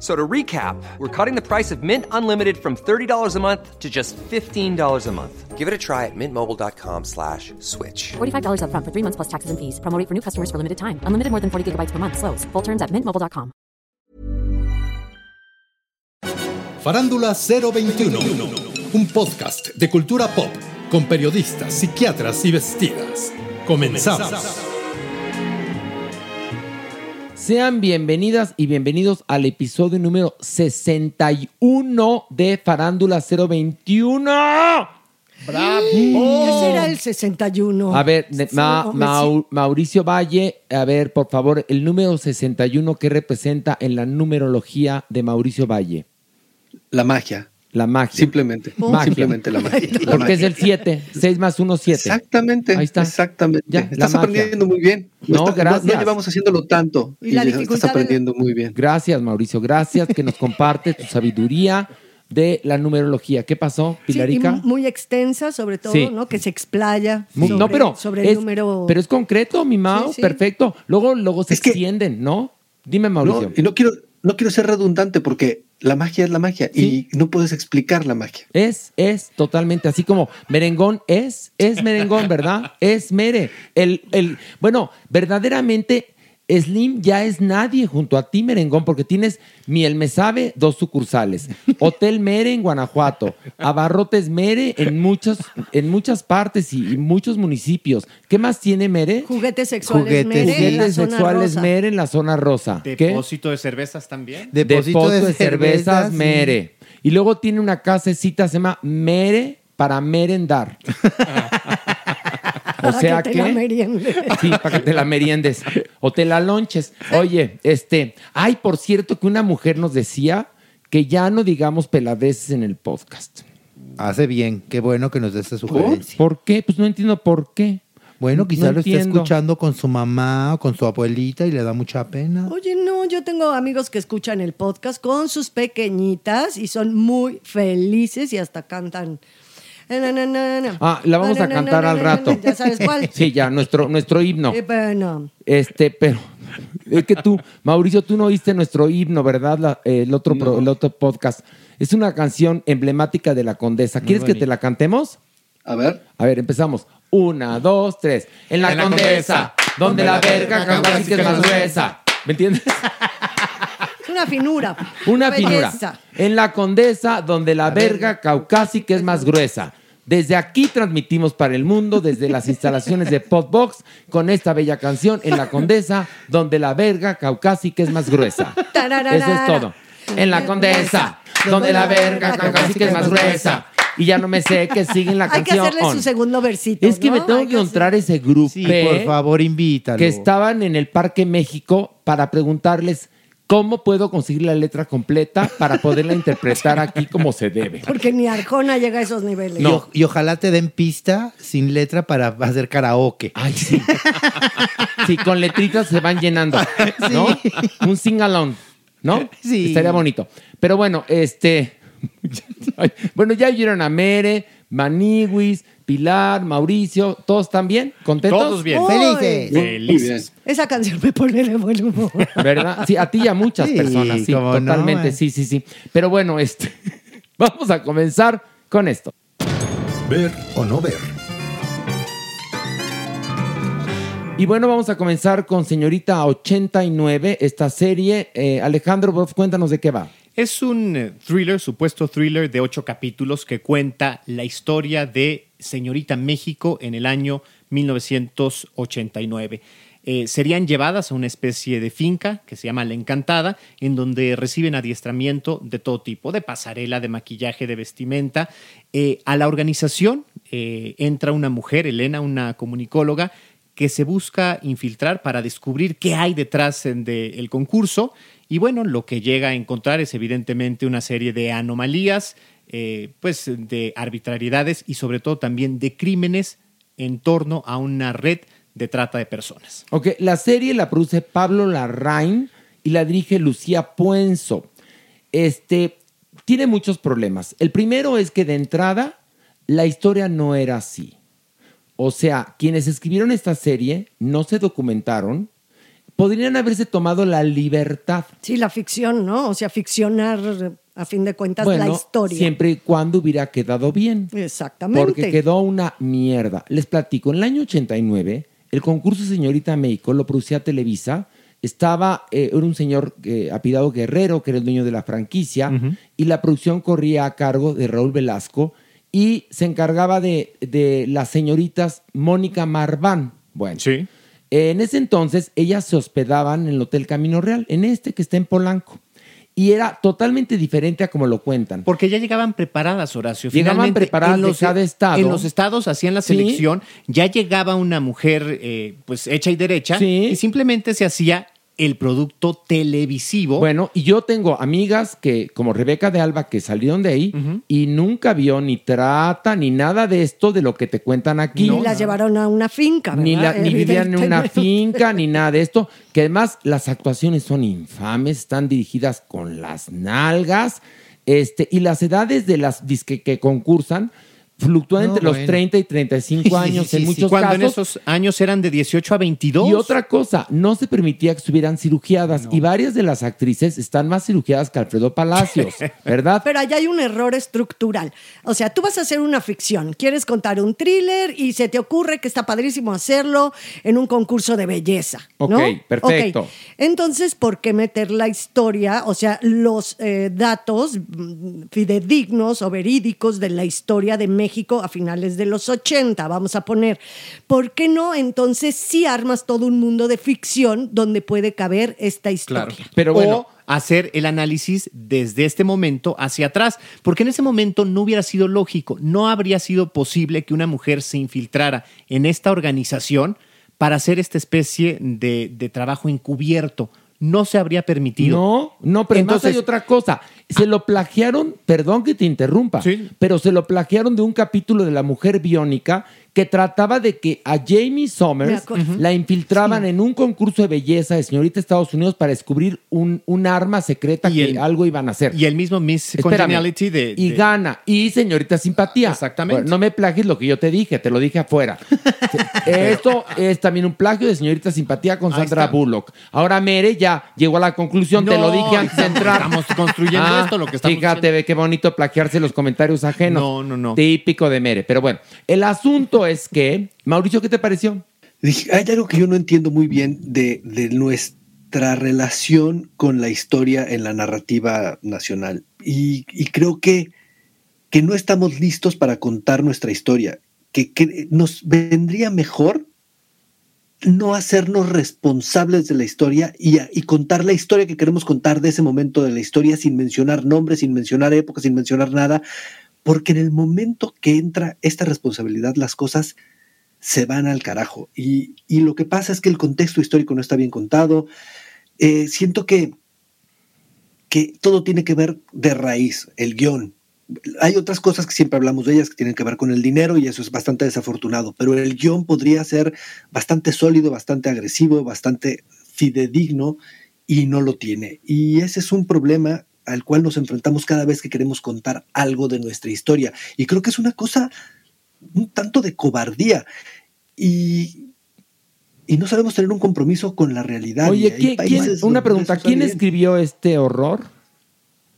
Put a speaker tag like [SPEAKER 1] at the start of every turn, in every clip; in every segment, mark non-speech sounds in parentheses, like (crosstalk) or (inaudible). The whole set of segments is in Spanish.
[SPEAKER 1] F- So to recap, we're cutting the price of Mint Unlimited from $30 a month to just $15 a month. Give it a try at mintmobile.com slash switch.
[SPEAKER 2] $45 upfront for three months plus taxes and fees. Promo rate for new customers for limited time. Unlimited more than 40 gigabytes per month. Slows. Full terms at mintmobile.com.
[SPEAKER 3] Farándula 021, un podcast de cultura pop con periodistas, psiquiatras y vestidas. Comenzamos.
[SPEAKER 4] Sean bienvenidas y bienvenidos al episodio número 61 de Farándula 021.
[SPEAKER 5] ¡Bravo! ¿Qué será el 61?
[SPEAKER 4] A ver, Ma- Mau- Mauricio Valle, a ver, por favor, el número 61 que representa en la numerología de Mauricio Valle.
[SPEAKER 6] La magia.
[SPEAKER 4] La magia.
[SPEAKER 6] Simplemente.
[SPEAKER 4] Magia.
[SPEAKER 6] Simplemente la magia. La
[SPEAKER 4] Porque es el 7. 6 más 1, 7.
[SPEAKER 6] Exactamente.
[SPEAKER 4] Ahí está.
[SPEAKER 6] Exactamente.
[SPEAKER 4] Ya, la
[SPEAKER 6] estás aprendiendo muy bien.
[SPEAKER 4] No,
[SPEAKER 6] está-
[SPEAKER 4] gracias.
[SPEAKER 6] No, llevamos haciéndolo tanto.
[SPEAKER 5] Y la
[SPEAKER 6] ya
[SPEAKER 5] dificultad
[SPEAKER 6] estás
[SPEAKER 5] de-
[SPEAKER 6] aprendiendo muy bien.
[SPEAKER 4] Gracias, Mauricio. Gracias que nos compartes tu sabiduría de la numerología. ¿Qué pasó,
[SPEAKER 5] Sí, y
[SPEAKER 4] Pilarica?
[SPEAKER 5] mu- muy extensa, sobre todo,
[SPEAKER 4] Sí.
[SPEAKER 5] ¿no? Que se explaya. Sobre,
[SPEAKER 4] no, pero
[SPEAKER 5] sobre el
[SPEAKER 4] es,
[SPEAKER 5] número.
[SPEAKER 4] pero es concreto, mi
[SPEAKER 5] Sí, sí.
[SPEAKER 4] perfecto. Luego, luego se
[SPEAKER 6] Es que-
[SPEAKER 4] extienden, ¿no? Dime, Mauricio.
[SPEAKER 6] No, y no quiero, no quiero ser redundante porque la magia es la magia
[SPEAKER 4] Sí.
[SPEAKER 6] y no puedes explicar la magia.
[SPEAKER 4] Es, es totalmente así como merengón es, es merengón, ¿verdad? Es mere. El, el, bueno, verdaderamente Slim ya es nadie junto a ti, merengón, porque tienes Miel Me Sabe, dos sucursales, (laughs) Hotel Mere en Guanajuato, Abarrotes Mere en muchas, en muchas partes y, y muchos municipios. ¿Qué más tiene Mere?
[SPEAKER 5] Juguetes sexuales
[SPEAKER 7] Juguetes-
[SPEAKER 5] Mere, en la
[SPEAKER 4] Juguetes
[SPEAKER 5] zona
[SPEAKER 4] sexuales
[SPEAKER 5] rosa.
[SPEAKER 4] Mere en la zona rosa. ¿Qué?
[SPEAKER 7] Depósito de cervezas también.
[SPEAKER 4] Depósito, de, cervezas. Mere. Y luego tiene una casecita, se llama Mere para merendar. O
[SPEAKER 5] Para
[SPEAKER 4] sea
[SPEAKER 5] que
[SPEAKER 4] que...
[SPEAKER 5] te la meriendes.
[SPEAKER 4] Sí, para que te la meriendes. O te la lonches. Oye, este... Ay, por cierto que una mujer nos decía que ya no digamos peladeces en el podcast.
[SPEAKER 7] Hace bien. Qué bueno que nos dé esta sugerencia.
[SPEAKER 4] ¿Por qué? Pues no entiendo por qué.
[SPEAKER 7] Bueno,
[SPEAKER 4] No
[SPEAKER 7] quizás lo esté
[SPEAKER 4] entiendo.
[SPEAKER 7] escuchando con su mamá o con su abuelita y le da mucha pena.
[SPEAKER 5] Oye, no, yo tengo amigos que escuchan el podcast con sus pequeñitas y son muy felices y hasta cantan. Na, na, na, na.
[SPEAKER 4] Ah, la vamos
[SPEAKER 5] Na,
[SPEAKER 4] a
[SPEAKER 5] na,
[SPEAKER 4] cantar
[SPEAKER 5] na,
[SPEAKER 4] al
[SPEAKER 5] na, na,
[SPEAKER 4] rato.
[SPEAKER 5] Ya sabes cuál.
[SPEAKER 4] Sí, ya, nuestro, nuestro himno.
[SPEAKER 5] Eh, bueno,
[SPEAKER 4] Este, pero es que tú, Mauricio, tú no oíste nuestro himno, ¿verdad? La- el, otro pro- el otro podcast. Es una canción emblemática de la Condesa. ¿Quieres que te la cantemos?
[SPEAKER 6] A ver.
[SPEAKER 4] A ver, empezamos. Una, dos, tres. En la,
[SPEAKER 7] En la
[SPEAKER 4] Condesa,
[SPEAKER 7] Condesa,
[SPEAKER 4] donde la verga casi que es más gruesa. ¿Me entiendes?
[SPEAKER 5] es (laughs) una finura.
[SPEAKER 4] Una finura.
[SPEAKER 5] belleza.
[SPEAKER 4] En la Condesa, donde la verga caucásica es más gruesa. Desde aquí transmitimos para el mundo, desde las instalaciones de Podbox, con esta bella canción en la Condesa, donde la verga caucásica es más gruesa. Eso es todo. En la Condesa, donde la verga caucásica es más gruesa. Y ya no me sé qué sigue en la
[SPEAKER 5] Hay que
[SPEAKER 4] canción.
[SPEAKER 5] hacerle su segundo versito.
[SPEAKER 4] Es que
[SPEAKER 5] ¿no?
[SPEAKER 4] me tengo
[SPEAKER 5] Hay
[SPEAKER 4] que encontrar ese grupo
[SPEAKER 7] Sí, por favor, invítalo.
[SPEAKER 4] que estaban en el Parque México para preguntarles cómo puedo conseguir la letra completa para poderla interpretar aquí como se debe.
[SPEAKER 5] Porque ni Arjona llega a esos niveles.
[SPEAKER 7] Y, o- y ojalá te den pista sin letra para hacer karaoke.
[SPEAKER 4] Ay, sí. Sí, con letritas se van llenando, ¿no? Un sing-along, ¿no?
[SPEAKER 7] Sí.
[SPEAKER 4] Estaría bonito. Pero bueno, este... (laughs) Bueno, ya oyeron a Mere, Maniwis, Pilar, Mauricio, ¿todos están bien? ¿Contentos?
[SPEAKER 7] Todos bien. Felices.
[SPEAKER 6] Felices.
[SPEAKER 5] Esa canción me pone de buen humor.
[SPEAKER 4] ¿Verdad? Sí, a ti y a muchas
[SPEAKER 7] Sí,
[SPEAKER 4] personas, sí,
[SPEAKER 7] no,
[SPEAKER 4] totalmente,
[SPEAKER 7] eh.
[SPEAKER 4] sí, sí, sí. Pero bueno, este, (laughs) vamos a comenzar con esto.
[SPEAKER 3] Ver o no ver.
[SPEAKER 4] Y bueno, vamos a comenzar con Señorita 89, esta serie. Eh, Alejandro, vos cuéntanos de qué va.
[SPEAKER 8] Es un eh, thriller, supuesto thriller de ocho capítulos que cuenta la historia de Señorita México en el año 1989. Eh, serían llevadas a una especie de finca que se llama La Encantada, en donde reciben adiestramiento de todo tipo, de pasarela, de maquillaje, de vestimenta. Eh, a la organización eh, entra una mujer, Elena, una comunicóloga, que se busca infiltrar para descubrir qué hay detrás del concurso. Y bueno, lo que llega a encontrar es evidentemente una serie de anomalías, eh, pues de arbitrariedades y sobre todo también de crímenes en torno a una red de trata de personas.
[SPEAKER 4] Ok, la serie la produce Pablo Larraín y la dirige Lucía Puenzo. Este, tiene muchos problemas. El primero es que de entrada la historia no era así. O sea, quienes escribieron esta serie no se documentaron, podrían haberse tomado la libertad.
[SPEAKER 5] Sí, la ficción, ¿no? O sea, ficcionar a fin de cuentas la historia.
[SPEAKER 4] siempre y cuando hubiera quedado bien.
[SPEAKER 5] Exactamente.
[SPEAKER 4] Porque quedó una mierda. Les platico, en el año 89, el concurso Señorita México lo producía Televisa. Estaba, eh, era un señor eh, apidado Guerrero, que era el dueño de la franquicia, y la producción corría a cargo de Raúl Velasco y se encargaba de, de las señoritas Mónica Marván. Bueno, en ese entonces ellas se hospedaban en el Hotel Camino Real, en este que está en Polanco. Y era totalmente diferente a como lo cuentan.
[SPEAKER 8] Porque ya llegaban preparadas, Horacio.
[SPEAKER 4] Llegaban
[SPEAKER 8] Finalmente,
[SPEAKER 4] preparadas
[SPEAKER 8] en
[SPEAKER 4] de cada estado.
[SPEAKER 8] En los estados hacían la
[SPEAKER 4] Sí.
[SPEAKER 8] selección, ya llegaba una mujer eh, pues hecha y derecha
[SPEAKER 4] Sí.
[SPEAKER 8] y simplemente se hacía el producto televisivo.
[SPEAKER 4] Bueno, y yo tengo amigas que, como Rebeca de Alba, que salieron de ahí y nunca vio ni trata ni nada de esto de lo que te cuentan aquí.
[SPEAKER 5] Ni las llevaron a una finca,
[SPEAKER 4] ni, la-
[SPEAKER 5] ¿verdad?
[SPEAKER 4] ni vivían en una finca, ni nada de esto. Que además las actuaciones son infames, están dirigidas con las nalgas. Este, y las edades de las disque que concursan fluctúan
[SPEAKER 8] No,
[SPEAKER 4] entre los
[SPEAKER 8] bueno.
[SPEAKER 4] 30 y 35 (laughs) años en muchos
[SPEAKER 8] Cuando
[SPEAKER 4] casos.
[SPEAKER 8] en esos años eran de 18 a 22.
[SPEAKER 4] Y otra cosa, no se permitía que estuvieran cirugiadas. Y varias de las actrices están más cirugiadas que Alfredo Palacios, (laughs) ¿verdad?
[SPEAKER 5] Pero allá hay un error estructural. O sea, tú vas a hacer una ficción, quieres contar un thriller y se te ocurre que está padrísimo hacerlo en un concurso de belleza. ¿no?
[SPEAKER 4] Ok, perfecto.
[SPEAKER 5] Entonces, ¿por qué meter la historia, o sea, los eh, datos mm, fidedignos o verídicos de la historia de México a finales de los 80? Vamos a poner. ¿Por qué no entonces sí armas todo un mundo de ficción donde puede caber esta historia?
[SPEAKER 8] Pero bueno. hacer el análisis desde este momento hacia atrás, porque en ese momento no hubiera sido lógico, no habría sido posible que una mujer se infiltrara en esta organización para hacer esta especie de, de trabajo encubierto. No se habría permitido.
[SPEAKER 4] No, no, pero además hay otra cosa. Se lo plagiaron, perdón que te interrumpa, pero se lo plagiaron de un capítulo de La Mujer Biónica que trataba de que a Jamie
[SPEAKER 5] Me
[SPEAKER 4] Summers la infiltraban en un concurso de belleza de señorita Estados Unidos para descubrir un, un arma secreta que algo iban a hacer.
[SPEAKER 8] Y el mismo Miss. Congeniality de,
[SPEAKER 4] Y
[SPEAKER 8] de-
[SPEAKER 4] gana. Y señorita simpatía.
[SPEAKER 8] Exactamente.
[SPEAKER 4] Bueno, no me plagies lo que yo te dije, te lo dije afuera. (laughs) Esto es también un plagio de señorita simpatía con Sandra. Bullock. Ahora Mere ya llegó a la conclusión, te lo dije antes de
[SPEAKER 8] estamos-
[SPEAKER 4] entrar.
[SPEAKER 8] estamos construyendo esto, lo que estamos
[SPEAKER 4] Fíjate, ve qué bonito plagiarse los comentarios ajenos.
[SPEAKER 8] No, no, no.
[SPEAKER 4] Típico de Mere. Pero bueno, el asunto es que, Mauricio, ¿qué te pareció?
[SPEAKER 6] Hay algo que yo no entiendo muy bien de, nuestra relación con la historia en la narrativa nacional. Y, creo que, que no estamos listos para contar nuestra historia. Que, nos vendría mejor no hacernos responsables de la historia y contar la historia que queremos contar de ese momento de la historia sin mencionar nombres, sin mencionar épocas, sin mencionar nada, porque en el momento que entra esta responsabilidad las cosas se van al carajo. Y, lo que pasa es que el contexto histórico no está bien contado. Eh, siento que, que todo tiene que ver de raíz, el guion. Hay otras cosas que siempre hablamos de ellas que tienen que ver con el dinero y eso es bastante desafortunado, pero el guion podría ser bastante sólido, bastante agresivo, bastante fidedigno y no lo tiene. Y ese es un problema al cual nos enfrentamos cada vez que queremos contar algo de nuestra historia. Y creo que es una cosa un tanto de cobardía y, y no sabemos tener un compromiso con la realidad.
[SPEAKER 4] Oye, ¿quién- una pregunta, ¿quién escribió este horror?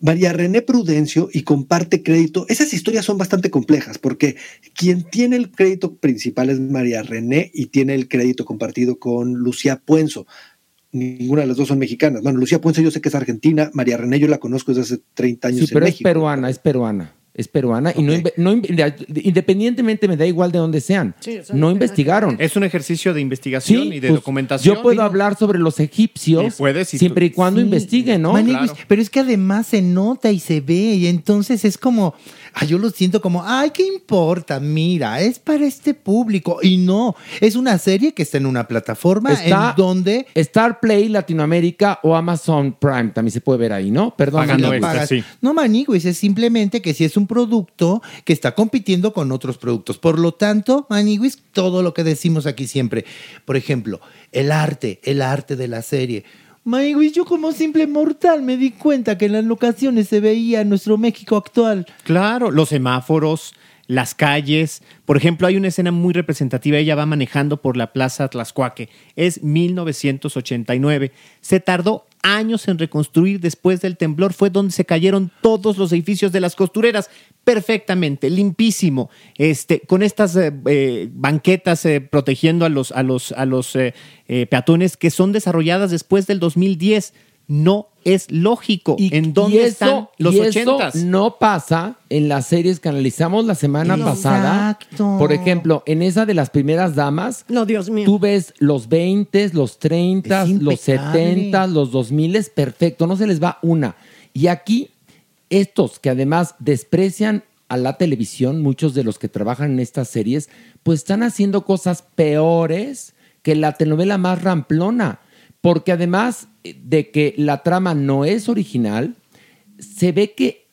[SPEAKER 6] María René Prudencio y comparte crédito. Esas historias son bastante complejas porque quien tiene el crédito principal es María René y tiene el crédito compartido con Lucía Puenzo. Ninguna de las dos son mexicanas. Bueno, Lucía Puenzo yo sé que es argentina, María René yo la conozco desde hace 30 años
[SPEAKER 4] Sí, pero
[SPEAKER 6] en
[SPEAKER 4] es
[SPEAKER 6] México.
[SPEAKER 4] peruana, es peruana. Es peruana y no, no independientemente me da igual de dónde sean. no investigaron.
[SPEAKER 8] Es un ejercicio de investigación y de
[SPEAKER 4] pues,
[SPEAKER 8] documentación.
[SPEAKER 4] Yo puedo hablar sobre los egipcios
[SPEAKER 8] Sí, puedes,
[SPEAKER 4] siempre y cuando
[SPEAKER 7] Sí.
[SPEAKER 4] investiguen, ¿no?
[SPEAKER 7] Maniguis, Pero es que además se nota y se ve y entonces es como, ay, yo lo siento como, ay, ¿qué importa? Mira, es para este público. Y no, es una serie que está en una plataforma
[SPEAKER 4] Está
[SPEAKER 7] en donde...
[SPEAKER 4] Star Play Latinoamérica o Amazon Prime también se puede ver ahí, ¿no? Perdón.
[SPEAKER 8] Pagando
[SPEAKER 4] Maniguis.
[SPEAKER 8] extra, sí.
[SPEAKER 7] No, Maniguis, es simplemente que si es un producto que está compitiendo con otros productos. Por lo tanto, Maniguis, todo lo que decimos aquí siempre. Por ejemplo, el arte, el arte de la serie. Maniguis, yo como simple mortal me di cuenta que en las locaciones se veía nuestro México actual.
[SPEAKER 8] Claro, los semáforos, las calles. Por ejemplo, hay una escena muy representativa. Ella va manejando por la Plaza Tlaxcuaque. Es 1989. Se tardó años en reconstruir después del temblor. Fue donde se cayeron todos los edificios de las costureras. Perfectamente, limpísimo. Este, con estas eh, eh, banquetas eh, protegiendo a los, a los, a los peatones que son desarrolladas después del 2010. No es lógico. ¿En dónde
[SPEAKER 4] y eso,
[SPEAKER 8] están los
[SPEAKER 4] y eso
[SPEAKER 8] ochentas?
[SPEAKER 4] no pasa en las series que analizamos la semana
[SPEAKER 5] Exacto.
[SPEAKER 4] pasada. Por ejemplo, en esa de las primeras damas,
[SPEAKER 5] No, Dios mío.
[SPEAKER 4] tú ves los 20, los 30,
[SPEAKER 7] Es
[SPEAKER 4] los
[SPEAKER 7] impecable.
[SPEAKER 4] 70, los 2000, es perfecto, no se les va una. Y aquí, estos que además desprecian a la televisión, muchos de los que trabajan en estas series, pues están haciendo cosas peores que la telenovela más ramplona. Porque además de que la trama no es original, se ve que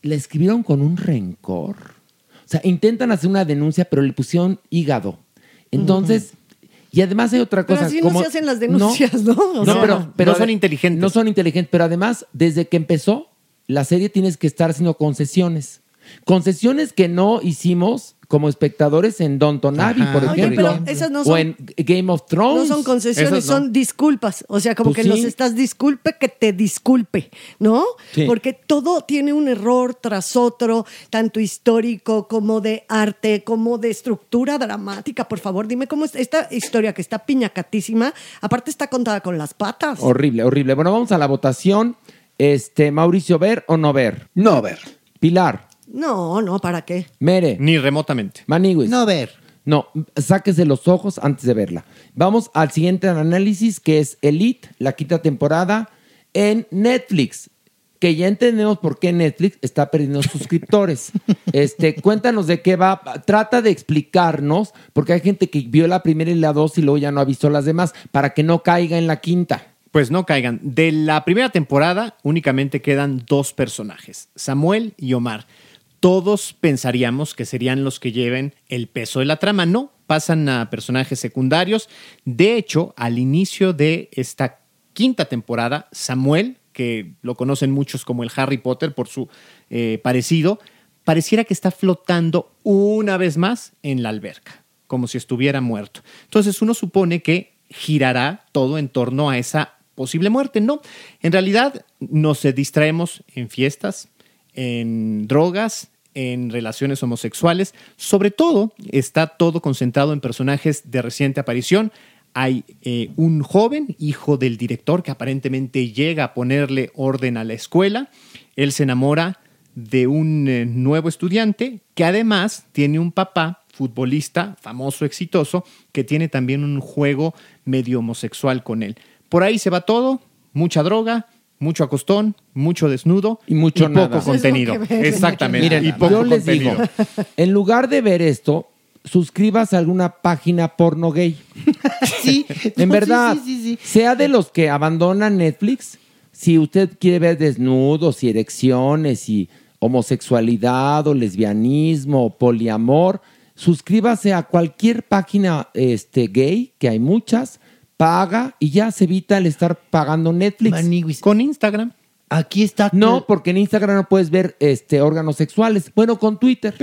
[SPEAKER 4] la escribieron con un rencor. O sea, intentan hacer una denuncia, pero le pusieron hígado. Entonces, y además hay otra
[SPEAKER 5] Pero
[SPEAKER 4] cosa.
[SPEAKER 5] así no se hacen las denuncias, ¿no? O
[SPEAKER 4] no,
[SPEAKER 5] sea,
[SPEAKER 4] pero, pero
[SPEAKER 8] no son inteligentes.
[SPEAKER 4] No son inteligentes, pero además, desde que empezó, la serie tienes que estar haciendo concesiones. Concesiones que no hicimos como espectadores en Downton Abbey,
[SPEAKER 7] Ajá.
[SPEAKER 4] por
[SPEAKER 5] Oye,
[SPEAKER 4] ejemplo.
[SPEAKER 5] pero esas no
[SPEAKER 4] o
[SPEAKER 5] son-
[SPEAKER 4] en Game of Thrones.
[SPEAKER 5] No son concesiones,
[SPEAKER 8] no.
[SPEAKER 5] son disculpas. O sea, como
[SPEAKER 4] Pues
[SPEAKER 5] que
[SPEAKER 4] sí.
[SPEAKER 5] nos estás disculpe que te disculpe, ¿no?
[SPEAKER 4] Sí.
[SPEAKER 5] Porque todo tiene un error tras otro, tanto histórico como de arte, como de estructura dramática. Por favor, dime cómo es esta historia que está piñacatísima, aparte está contada con las patas.
[SPEAKER 4] Horrible, horrible. Bueno, vamos a la votación. Este, Mauricio, ¿ver o no ver?
[SPEAKER 6] No, ver.
[SPEAKER 4] Pilar,
[SPEAKER 5] No, no, ¿para qué?
[SPEAKER 4] Mere,
[SPEAKER 8] Ni remotamente.
[SPEAKER 4] Maniguis.
[SPEAKER 7] No ver.
[SPEAKER 4] No, sáquese los ojos antes de verla. Vamos al siguiente análisis que es Elite, la quinta temporada en Netflix. Que ya entendemos por qué Netflix está perdiendo suscriptores. (laughs) Este, cuéntanos de qué va. Trata de explicarnos, porque hay gente que vio la primera y la dos y luego ya no ha visto las demás, para que no caiga en la quinta.
[SPEAKER 8] Pues no caigan. De la primera temporada únicamente quedan dos personajes, Samuel y Omar. Todos pensaríamos que serían los que lleven el peso de la trama. No, pasan a personajes secundarios. De hecho, al inicio de esta quinta temporada, Samuel, que lo conocen muchos como el Harry Potter por su eh, parecido, pareciera que está flotando una vez más en la alberca, como si estuviera muerto. Entonces uno supone que girará todo en torno a esa posible muerte. No, en realidad nos distraemos en fiestas, en drogas, en relaciones homosexuales. Sobre todo está todo concentrado en personajes de reciente aparición. Hay eh, un joven, hijo del director, que aparentemente llega a ponerle orden a la escuela. Él se enamora de un eh, nuevo estudiante que además tiene un papá futbolista famoso, exitoso, que tiene también un juego medio homosexual con él. Por ahí se va todo, mucha droga, mucho acostón, mucho desnudo
[SPEAKER 4] Y mucho
[SPEAKER 8] poco
[SPEAKER 4] nada.
[SPEAKER 8] contenido. Exactamente.
[SPEAKER 4] Miren,
[SPEAKER 8] y poco
[SPEAKER 4] yo les
[SPEAKER 8] contenido.
[SPEAKER 4] digo, (laughs) en lugar de ver esto, suscríbase a alguna página porno gay. (laughs)
[SPEAKER 7] Sí, (laughs)
[SPEAKER 4] En
[SPEAKER 7] no,
[SPEAKER 4] verdad,
[SPEAKER 7] sí, sí, sí, sí.
[SPEAKER 4] sea de los que abandonan Netflix, si usted quiere ver desnudos y erecciones y homosexualidad o lesbianismo o poliamor, suscríbase a cualquier página este, gay, que hay muchas, paga y ya se evita el estar pagando Netflix.
[SPEAKER 7] Maniguis.
[SPEAKER 8] Con Instagram.
[SPEAKER 7] Aquí está.
[SPEAKER 4] No, porque en Instagram no puedes ver este órganos sexuales. Bueno, con Twitter.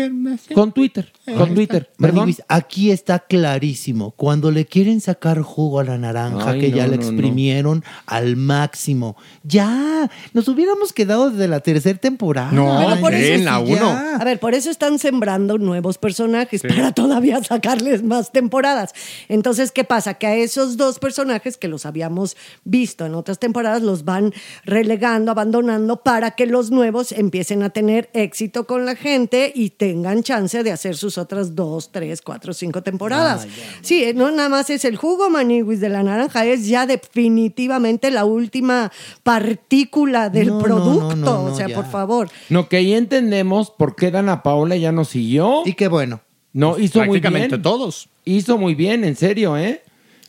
[SPEAKER 4] Con Twitter. Con Twitter. Perdón.
[SPEAKER 7] Aquí está clarísimo. Cuando le quieren sacar jugo a la naranja
[SPEAKER 4] Ay,
[SPEAKER 7] que
[SPEAKER 4] no,
[SPEAKER 7] ya le
[SPEAKER 4] no, no.
[SPEAKER 7] exprimieron al máximo. Ya, nos hubiéramos quedado desde la tercera temporada.
[SPEAKER 5] Pero por eso
[SPEAKER 7] sí,
[SPEAKER 5] sí,
[SPEAKER 7] ya.
[SPEAKER 5] A ver, por eso están sembrando nuevos personajes para todavía sacarles más temporadas. Entonces, ¿qué pasa? Que a esos dos personajes que los habíamos visto en otras temporadas los van relegando, abandonando para que los nuevos empiecen a tener éxito con la gente y tengan chance de hacer sus otras dos, tres, cuatro, cinco temporadas. Sí, eh, no nada más es el jugo maniwis de la naranja, es ya definitivamente la última partícula del
[SPEAKER 4] No, no, no,
[SPEAKER 5] producto.
[SPEAKER 4] no, no,
[SPEAKER 5] o sea,
[SPEAKER 4] ya.
[SPEAKER 5] por favor.
[SPEAKER 4] No, que ahí entendemos por qué Dana Paola ya nos siguió.
[SPEAKER 7] Y qué bueno.
[SPEAKER 4] No, hizo muy bien.
[SPEAKER 8] Prácticamente todos.
[SPEAKER 4] Hizo muy bien, en serio, ¿eh?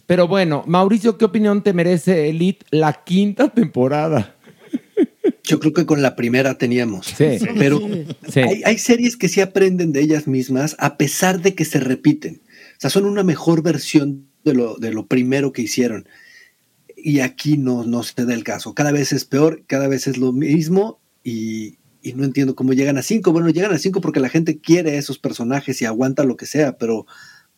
[SPEAKER 4] Pero bueno, Mauricio, ¿qué opinión te merece Elite la quinta temporada?
[SPEAKER 6] Yo creo que con la primera teníamos.
[SPEAKER 4] Sí.
[SPEAKER 6] Pero
[SPEAKER 4] Sí.
[SPEAKER 6] Hay, hay series que sí aprenden de ellas mismas a pesar de que se repiten. O sea, son una mejor versión de lo, de lo primero que hicieron. Y aquí no, no se da el caso. Cada vez es peor, cada vez es lo mismo y, y no entiendo cómo llegan a cinco. Bueno, llegan a cinco porque la gente quiere a esos personajes y aguanta lo que sea, pero,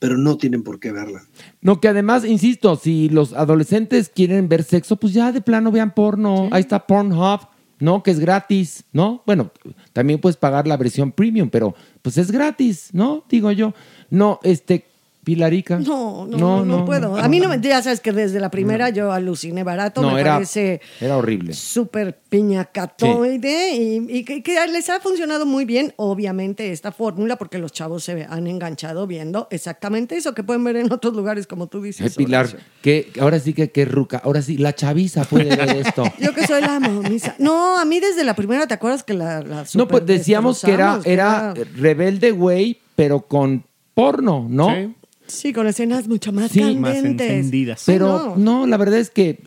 [SPEAKER 6] pero no tienen por qué verla.
[SPEAKER 4] No, que además, insisto, si los adolescentes quieren ver sexo, pues ya de plano vean porno. Ahí está Pornhub, ¿no? Que es gratis, ¿no? Bueno, también puedes pagar la versión premium, pero pues es gratis, ¿no? Digo yo. No, este, Pilarica.
[SPEAKER 5] No, no, no, no puedo. A mí no me, ya sabes que desde la primera yo aluciné barato,
[SPEAKER 4] No,
[SPEAKER 5] me
[SPEAKER 4] era,
[SPEAKER 5] parece
[SPEAKER 4] era horrible.
[SPEAKER 5] súper piñacatoide y, y que, que les ha funcionado muy bien, obviamente, esta fórmula, porque los chavos se han enganchado viendo exactamente eso que pueden ver en otros lugares, como tú
[SPEAKER 4] Ay,
[SPEAKER 5] dices.
[SPEAKER 4] Pilar,
[SPEAKER 5] Horacio.
[SPEAKER 4] que ahora sí que, que ruca. Ahora sí, la chaviza puede ver (laughs) esto.
[SPEAKER 5] Yo que soy la momisa. No, a mí desde la primera, ¿te acuerdas que la, la
[SPEAKER 4] No, pues decíamos que era,
[SPEAKER 5] destrozamos,
[SPEAKER 4] era rebelde, güey, pero con porno, ¿no?
[SPEAKER 8] Sí.
[SPEAKER 5] Sí, con escenas mucho más
[SPEAKER 4] Sí.
[SPEAKER 5] candentes.
[SPEAKER 8] Más encendidas.
[SPEAKER 4] Pero
[SPEAKER 5] no.
[SPEAKER 4] no. la verdad es que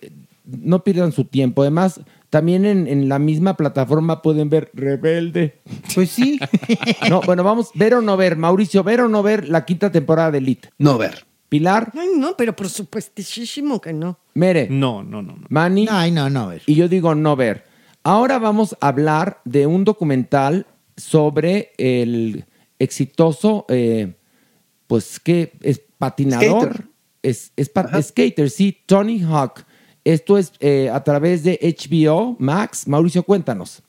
[SPEAKER 4] no pierdan su tiempo. Además, también en, en la misma plataforma pueden ver Rebelde.
[SPEAKER 7] Pues sí. (laughs)
[SPEAKER 4] No, bueno, vamos, ver o no ver. Mauricio, ver o no ver la quinta temporada de Elite.
[SPEAKER 6] No ver.
[SPEAKER 4] Pilar,
[SPEAKER 5] Ay, no, pero por supuestísimo que no.
[SPEAKER 4] Mere,
[SPEAKER 8] No, no, no. no.
[SPEAKER 4] Manny.
[SPEAKER 7] Ay, no, no, ver.
[SPEAKER 4] Y yo digo no ver. Ahora vamos a hablar de un documental sobre el exitoso, eh, pues, ¿qué? Es patinador.
[SPEAKER 6] Skater.
[SPEAKER 4] Es, es pa- skater, sí, Tony Hawk. Esto es eh, a través de HBO Max. Mauricio, cuéntanos.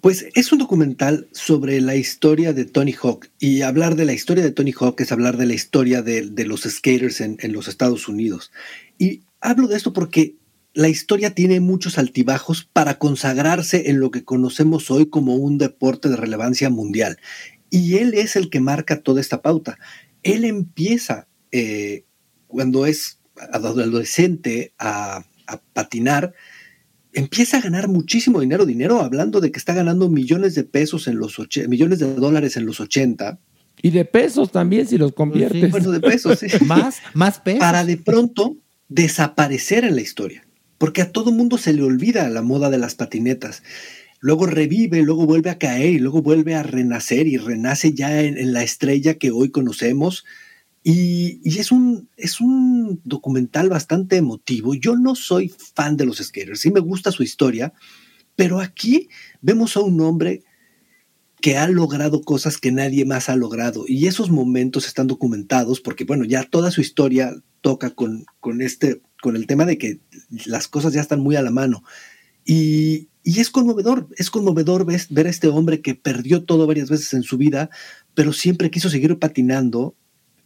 [SPEAKER 6] Pues es un documental sobre la historia de Tony Hawk. Y hablar de la historia de Tony Hawk es hablar de la historia de, de los skaters en, en los Estados Unidos. Y hablo de esto porque la historia tiene muchos altibajos para consagrarse en lo que conocemos hoy como un deporte de relevancia mundial. Y él es el que marca toda esta pauta. Él empieza eh, cuando es adolescente a, a patinar empieza a ganar muchísimo dinero, dinero hablando de que está ganando millones de pesos en los och- millones de dólares en los 80,
[SPEAKER 4] Y de pesos también, si los conviertes.
[SPEAKER 6] bueno, de pesos, sí. (laughs)
[SPEAKER 7] Más, más pesos.
[SPEAKER 6] para de pronto desaparecer en la historia, porque a todo mundo se le olvida la moda de las patinetas. Luego revive, luego vuelve a caer y luego vuelve a renacer y renace ya en, la estrella que hoy conocemos. Y, y es, un, es un documental bastante emotivo. Yo no soy fan de los skaters, sí me gusta su historia, pero aquí vemos a un hombre que ha logrado cosas que nadie más ha logrado. Y esos momentos están documentados porque, bueno, ya toda su historia toca con, con, este, con el tema de que las cosas ya están muy a la mano. Y, y es conmovedor, es conmovedor ver a este hombre que perdió todo varias veces en su vida, pero siempre quiso seguir patinando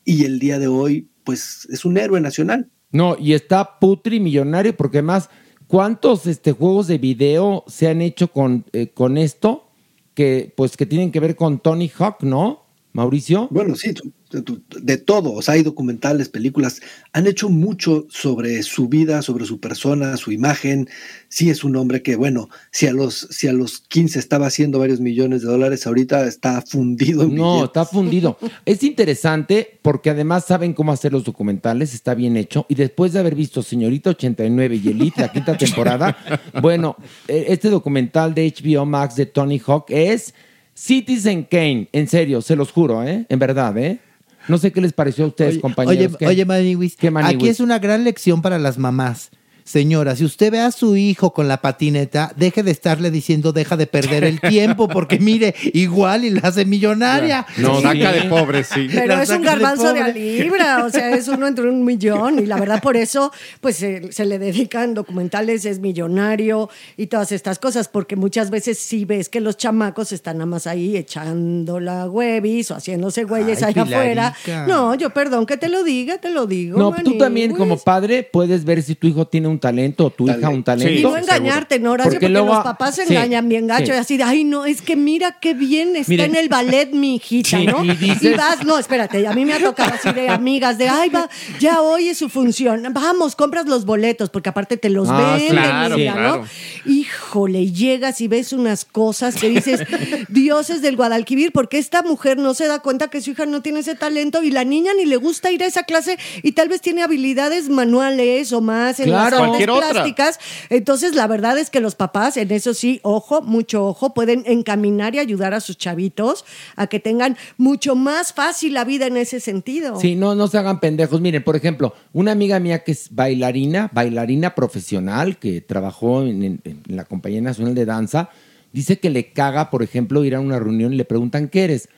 [SPEAKER 6] y el día de hoy, pues es un héroe nacional.
[SPEAKER 4] No, y está putri millonario porque además, ¿cuántos este, juegos de video se han hecho con, eh, con esto? Que pues que tienen que ver con Tony Hawk, ¿no? Mauricio.
[SPEAKER 6] Bueno, sí, de todo, o sea, hay documentales, películas, han hecho mucho sobre su vida, sobre su persona, su imagen. Sí es un hombre que, bueno, si a los, si a los 15 estaba haciendo varios millones de dólares, ahorita está fundido en
[SPEAKER 4] No,
[SPEAKER 6] billetes.
[SPEAKER 4] está fundido. es interesante porque además saben cómo hacer los documentales, está bien hecho. Y después de haber visto Señorita 89 y Elite, la quinta temporada, (laughs) bueno, eh, este documental de HBO Max de Tony Hawk es Citizen Kane. En serio, se los juro, ¿eh? En verdad, ¿eh? No sé qué les pareció a ustedes,
[SPEAKER 7] Oye,
[SPEAKER 4] compañeros.
[SPEAKER 7] Oye,
[SPEAKER 4] ¿Qué?
[SPEAKER 7] oye Maniwis,
[SPEAKER 4] ¿Qué,
[SPEAKER 7] aquí es una gran lección para las mamás. Señora, si usted ve a su hijo con la patineta, deje de estarle diciendo deja de perder el tiempo, porque mire, igual y la hace millonaria.
[SPEAKER 8] No, saca de pobre, sí.
[SPEAKER 5] Pero
[SPEAKER 7] La
[SPEAKER 5] es un
[SPEAKER 7] saca de
[SPEAKER 5] garbanzo de, a libra, (laughs) o sea, es uno entre un millón. Y la verdad, por eso, pues se, se le dedican documentales, es millonario y todas estas cosas, porque muchas veces sí ves que los chamacos están nada más ahí echando la huevis o haciéndose güeyes
[SPEAKER 4] Ay,
[SPEAKER 5] allá afuera.
[SPEAKER 4] Pilarica.
[SPEAKER 5] No, yo perdón que te lo diga, te lo digo.
[SPEAKER 4] No, tú también como padre puedes ver si tu hijo tiene un talento o tu hija un talento.
[SPEAKER 5] Y no engañarte, ¿no, Horacio? Porque, los papás se
[SPEAKER 4] sí,
[SPEAKER 5] engañan bien gacho
[SPEAKER 4] sí.
[SPEAKER 5] y así de, ay, no, es que mira qué bien está
[SPEAKER 4] Miren.
[SPEAKER 5] en el ballet mi hijita,
[SPEAKER 4] Sí,
[SPEAKER 5] ¿no?
[SPEAKER 4] y dices-
[SPEAKER 5] vas, no, espérate, a mí me ha tocado así de amigas, de, ay, va, ya hoy es su función, vamos, compras los boletos, porque aparte te los
[SPEAKER 8] Ah,
[SPEAKER 5] venden,
[SPEAKER 8] claro,
[SPEAKER 5] mira,
[SPEAKER 8] claro.
[SPEAKER 5] ¿no? Híjole, llegas y ves unas cosas que dices, dioses del Guadalquivir, porque esta mujer no se da cuenta que su hija no tiene ese talento y la niña ni le gusta ir a esa clase y tal vez tiene habilidades manuales o más en
[SPEAKER 8] Claro. Cualquier otra.
[SPEAKER 5] plásticas. Entonces, la verdad es que los papás, en eso sí, ojo, mucho ojo, pueden encaminar y ayudar a sus chavitos a que tengan mucho más fácil la vida en ese sentido.
[SPEAKER 4] Sí, no, no se hagan pendejos. Miren, por ejemplo, una amiga mía que es bailarina, bailarina profesional, que trabajó en, en- en la Compañía Nacional de Danza, dice que le caga, por ejemplo, ir a una reunión y le preguntan, ¿qué eres?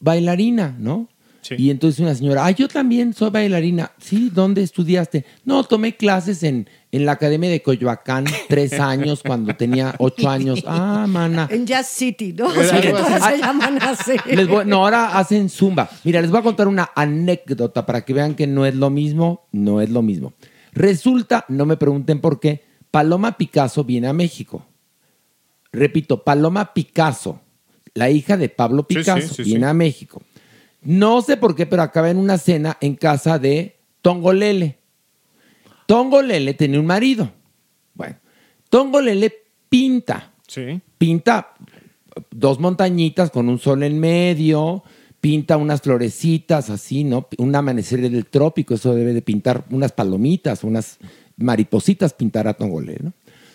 [SPEAKER 4] Bailarina, ¿no? Y entonces una señora, ah, yo también soy bailarina. Sí, ¿dónde estudiaste? No, tomé clases en, en la Academia de Coyoacán (laughs) tres años cuando tenía ocho años. (laughs) Ah, mana.
[SPEAKER 5] En Jazz City, ¿no? O sea, que
[SPEAKER 4] algo
[SPEAKER 5] todas
[SPEAKER 4] así.
[SPEAKER 5] se llaman así.
[SPEAKER 4] Les voy- no, ahora hacen zumba. Mira, les voy a contar una anécdota para que vean que no es lo mismo, no es lo mismo. Resulta, no me pregunten por qué, Paloma Picasso viene a México. Repito, Paloma Picasso, la hija de Pablo
[SPEAKER 8] Sí, sí,
[SPEAKER 4] Picasso,
[SPEAKER 8] sí,
[SPEAKER 4] viene
[SPEAKER 8] sí.
[SPEAKER 4] a México. No sé por qué, pero acaba en una cena en casa de Tongolele. Tongolele tenía un marido. Bueno, Tongolele pinta
[SPEAKER 8] Sí.
[SPEAKER 4] pinta dos montañitas con un sol en medio, pinta unas florecitas así, ¿no? Un amanecer del trópico, eso debe de pintar unas palomitas, unas maripositas, pintará Tongolele, ¿no?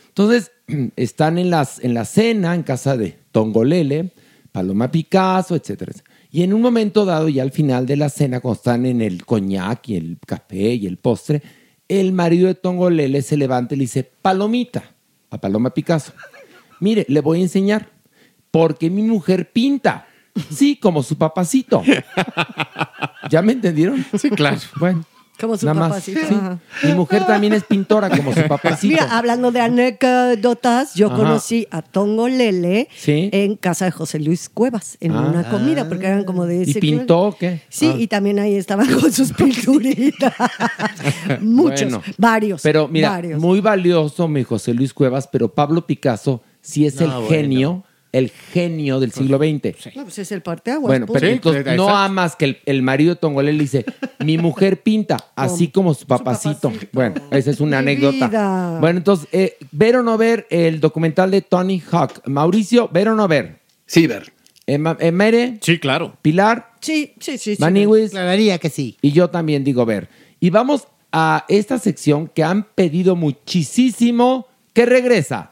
[SPEAKER 4] Entonces, (clears throat) están en, las, en la cena en casa de Tongolele, Paloma Picasso, etcétera. Y en un momento dado, ya al final de la cena, cuando están en el coñac y el café y el postre, el marido de Tongolele se levanta y le dice, Palomita, a Paloma Picasso. Mire, le voy a enseñar. Porque mi mujer pinta. Sí, como su papacito. (laughs) ¿Ya me entendieron?
[SPEAKER 8] Sí, claro.
[SPEAKER 4] Bueno.
[SPEAKER 5] Como su
[SPEAKER 4] nada más.
[SPEAKER 5] papacito,
[SPEAKER 4] Sí.
[SPEAKER 5] ajá.
[SPEAKER 4] Mi mujer también es pintora, como su papacito.
[SPEAKER 5] Mira, hablando de anécdotas, yo
[SPEAKER 4] Ajá.
[SPEAKER 5] conocí a Tongo Lele
[SPEAKER 4] Sí.
[SPEAKER 5] en casa de José Luis Cuevas, en
[SPEAKER 4] Ah.
[SPEAKER 5] una comida, porque eran como de
[SPEAKER 4] ¿Y
[SPEAKER 5] ese
[SPEAKER 4] pintó o qué?
[SPEAKER 5] Sí,
[SPEAKER 4] Ah.
[SPEAKER 5] y también ahí estaban (laughs) con sus pinturitas. (laughs) Muchos,
[SPEAKER 4] Bueno,
[SPEAKER 5] varios.
[SPEAKER 4] Pero mira,
[SPEAKER 5] varios.
[SPEAKER 4] muy valioso mi José Luis Cuevas, pero Pablo Picasso sí es
[SPEAKER 5] No,
[SPEAKER 4] el
[SPEAKER 5] bueno.
[SPEAKER 4] genio, el genio del siglo XX.
[SPEAKER 5] No, pues es el parteaguas.
[SPEAKER 4] Bueno,
[SPEAKER 5] punto.
[SPEAKER 4] pero entonces no amas que el, el marido de Tongolele le dice, (laughs) mi mujer pinta, así como su papacito. Bueno, esa es una
[SPEAKER 5] Mi
[SPEAKER 4] anécdota.
[SPEAKER 5] vida.
[SPEAKER 4] Bueno, entonces, eh, ver o no ver el documental de Tony Hawk. Mauricio, ver o no ver.
[SPEAKER 6] Sí, ver.
[SPEAKER 4] Mere.
[SPEAKER 8] Sí, claro.
[SPEAKER 4] Pilar.
[SPEAKER 5] Sí, sí, sí. sí.
[SPEAKER 4] Maniwis.
[SPEAKER 7] Declararía que sí.
[SPEAKER 4] Y yo también digo ver. Y vamos a esta sección que han pedido muchísimo que regresa.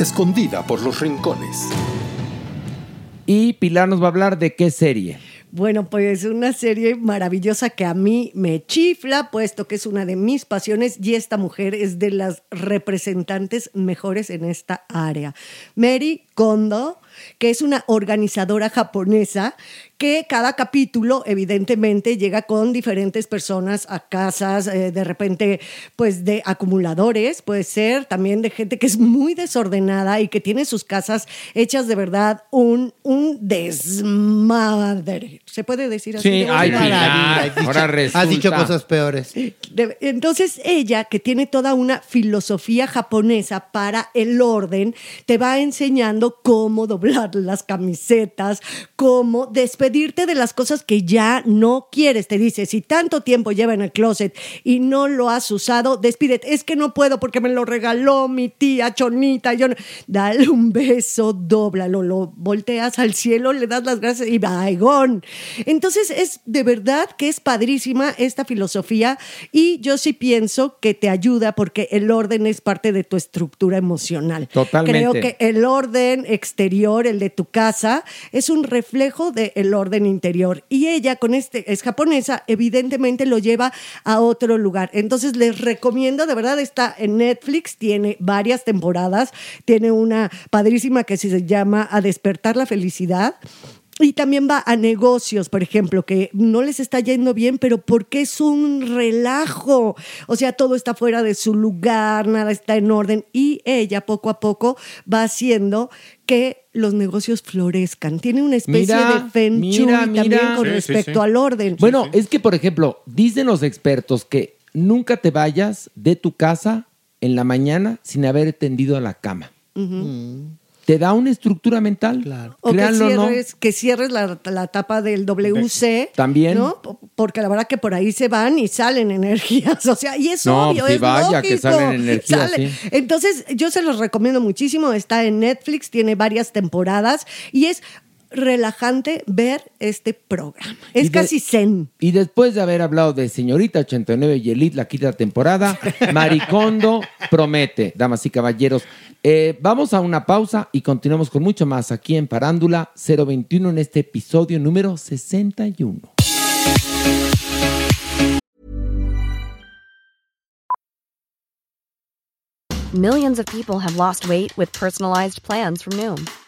[SPEAKER 3] Escondida por los rincones.
[SPEAKER 4] Y Pilar nos va a hablar de qué serie.
[SPEAKER 5] Bueno, pues una serie maravillosa que a mí me chifla, puesto que es una de mis pasiones y esta mujer es de las representantes mejores en esta área. Mary Kondo, que es una organizadora japonesa que cada capítulo evidentemente llega con diferentes personas a casas, eh, de repente pues de acumuladores, puede ser también de gente que es muy desordenada y que tiene sus casas hechas de verdad un, un desmadre. ¿Se puede decir así?
[SPEAKER 4] Sí,
[SPEAKER 5] de
[SPEAKER 4] ay,
[SPEAKER 5] verdad?
[SPEAKER 4] Pilar, ahora resulta.
[SPEAKER 7] Has dicho cosas peores.
[SPEAKER 5] Entonces ella, que tiene toda una filosofía japonesa para el orden, te va enseñando cómo doblar las camisetas, cómo despedirte de las cosas que ya no quieres. Te dice, si tanto tiempo lleva en el closet y no lo has usado, despídete. Es que no puedo porque me lo regaló mi tía Chonita. Yo no- Dale un beso, dóblalo, lo volteas al cielo, le das las gracias y baigón. Entonces es de verdad que es padrísima esta filosofía y yo sí pienso que te ayuda porque el orden es parte de tu estructura emocional.
[SPEAKER 4] Totalmente.
[SPEAKER 5] Creo que el orden exterior el de tu casa, es un reflejo del orden interior. Y ella, con este, es japonesa, evidentemente lo lleva a otro lugar. Entonces les recomiendo, de verdad, está en Netflix, tiene varias temporadas, tiene una padrísima que se llama A despertar la felicidad. Y también va a negocios, por ejemplo, que no les está yendo bien, pero porque es un relajo. O sea, todo está fuera de su lugar, nada está en orden. Y ella poco a poco va haciendo que los negocios florezcan. Tiene una especie
[SPEAKER 4] Mira,
[SPEAKER 5] de feng shui
[SPEAKER 4] mira,
[SPEAKER 5] también
[SPEAKER 4] mira.
[SPEAKER 5] con
[SPEAKER 4] Sí,
[SPEAKER 5] respecto
[SPEAKER 4] sí.
[SPEAKER 5] al orden.
[SPEAKER 4] Bueno, es que, por ejemplo, dicen los expertos que nunca te vayas de tu casa en la mañana sin haber tendido a la cama.
[SPEAKER 5] Ujú.
[SPEAKER 4] Te da una estructura mental. Claro.
[SPEAKER 5] O que
[SPEAKER 4] no.
[SPEAKER 5] cierres, que cierres la, la tapa del WC.
[SPEAKER 4] También.
[SPEAKER 5] ¿no? Porque la verdad que por ahí se van y salen energías. (laughs) O sea, y es
[SPEAKER 4] No,
[SPEAKER 5] obvio,
[SPEAKER 4] sí,
[SPEAKER 5] es
[SPEAKER 4] vaya que
[SPEAKER 5] lógico.
[SPEAKER 4] salen energías, sí.
[SPEAKER 5] Entonces, yo se los recomiendo muchísimo. Está en Netflix, tiene varias temporadas y es relajante ver este programa. Es
[SPEAKER 4] de-
[SPEAKER 5] casi zen.
[SPEAKER 4] Y después de haber hablado de Señorita 89 y Elite, la quinta temporada, (laughs) Maricondo promete, damas y caballeros. Eh, vamos a una pausa y continuamos con mucho más aquí en Parándula 021 en este episodio número 61.
[SPEAKER 9] Millions of people have lost weight with personalized plans from Noom,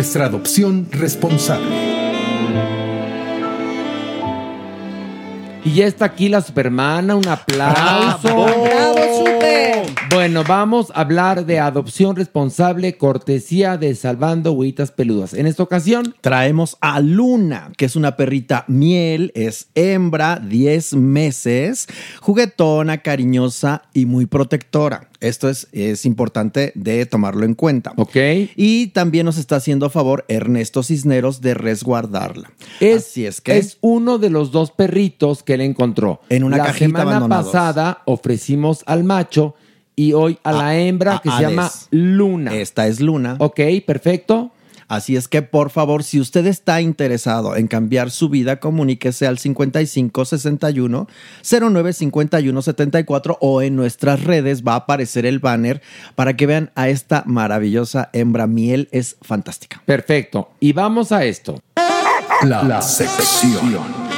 [SPEAKER 3] Nuestra adopción responsable.
[SPEAKER 4] Y ya está aquí la Supermana, un aplauso.
[SPEAKER 5] ¡Bravo, super!
[SPEAKER 4] Bueno, vamos a hablar de adopción responsable, cortesía de Salvando Huitas Peludas. En esta ocasión,
[SPEAKER 10] Traemos a Luna, que es una perrita miel, es hembra, 10 meses, juguetona, cariñosa y muy protectora. Esto es, es importante de tomarlo en cuenta.
[SPEAKER 4] Ok.
[SPEAKER 10] Y también nos está haciendo favor Ernesto Cisneros de resguardarla.
[SPEAKER 4] es,
[SPEAKER 10] Así es que
[SPEAKER 4] es uno de los dos perritos que él encontró.
[SPEAKER 10] En una
[SPEAKER 4] la
[SPEAKER 10] cajita
[SPEAKER 4] semana
[SPEAKER 10] abandonados.
[SPEAKER 4] pasada ofrecimos al macho y hoy a la hembra
[SPEAKER 10] a
[SPEAKER 4] que se
[SPEAKER 10] Hades.
[SPEAKER 4] llama Luna.
[SPEAKER 10] Esta es Luna.
[SPEAKER 4] Ok, perfecto.
[SPEAKER 10] Así es que, por favor, si usted está interesado en cambiar su vida, comuníquese al 5561 0951 74 o en nuestras redes va a aparecer el banner para que vean a esta maravillosa hembra miel. Es fantástica.
[SPEAKER 4] Perfecto. Y vamos a esto.
[SPEAKER 3] La, la sección.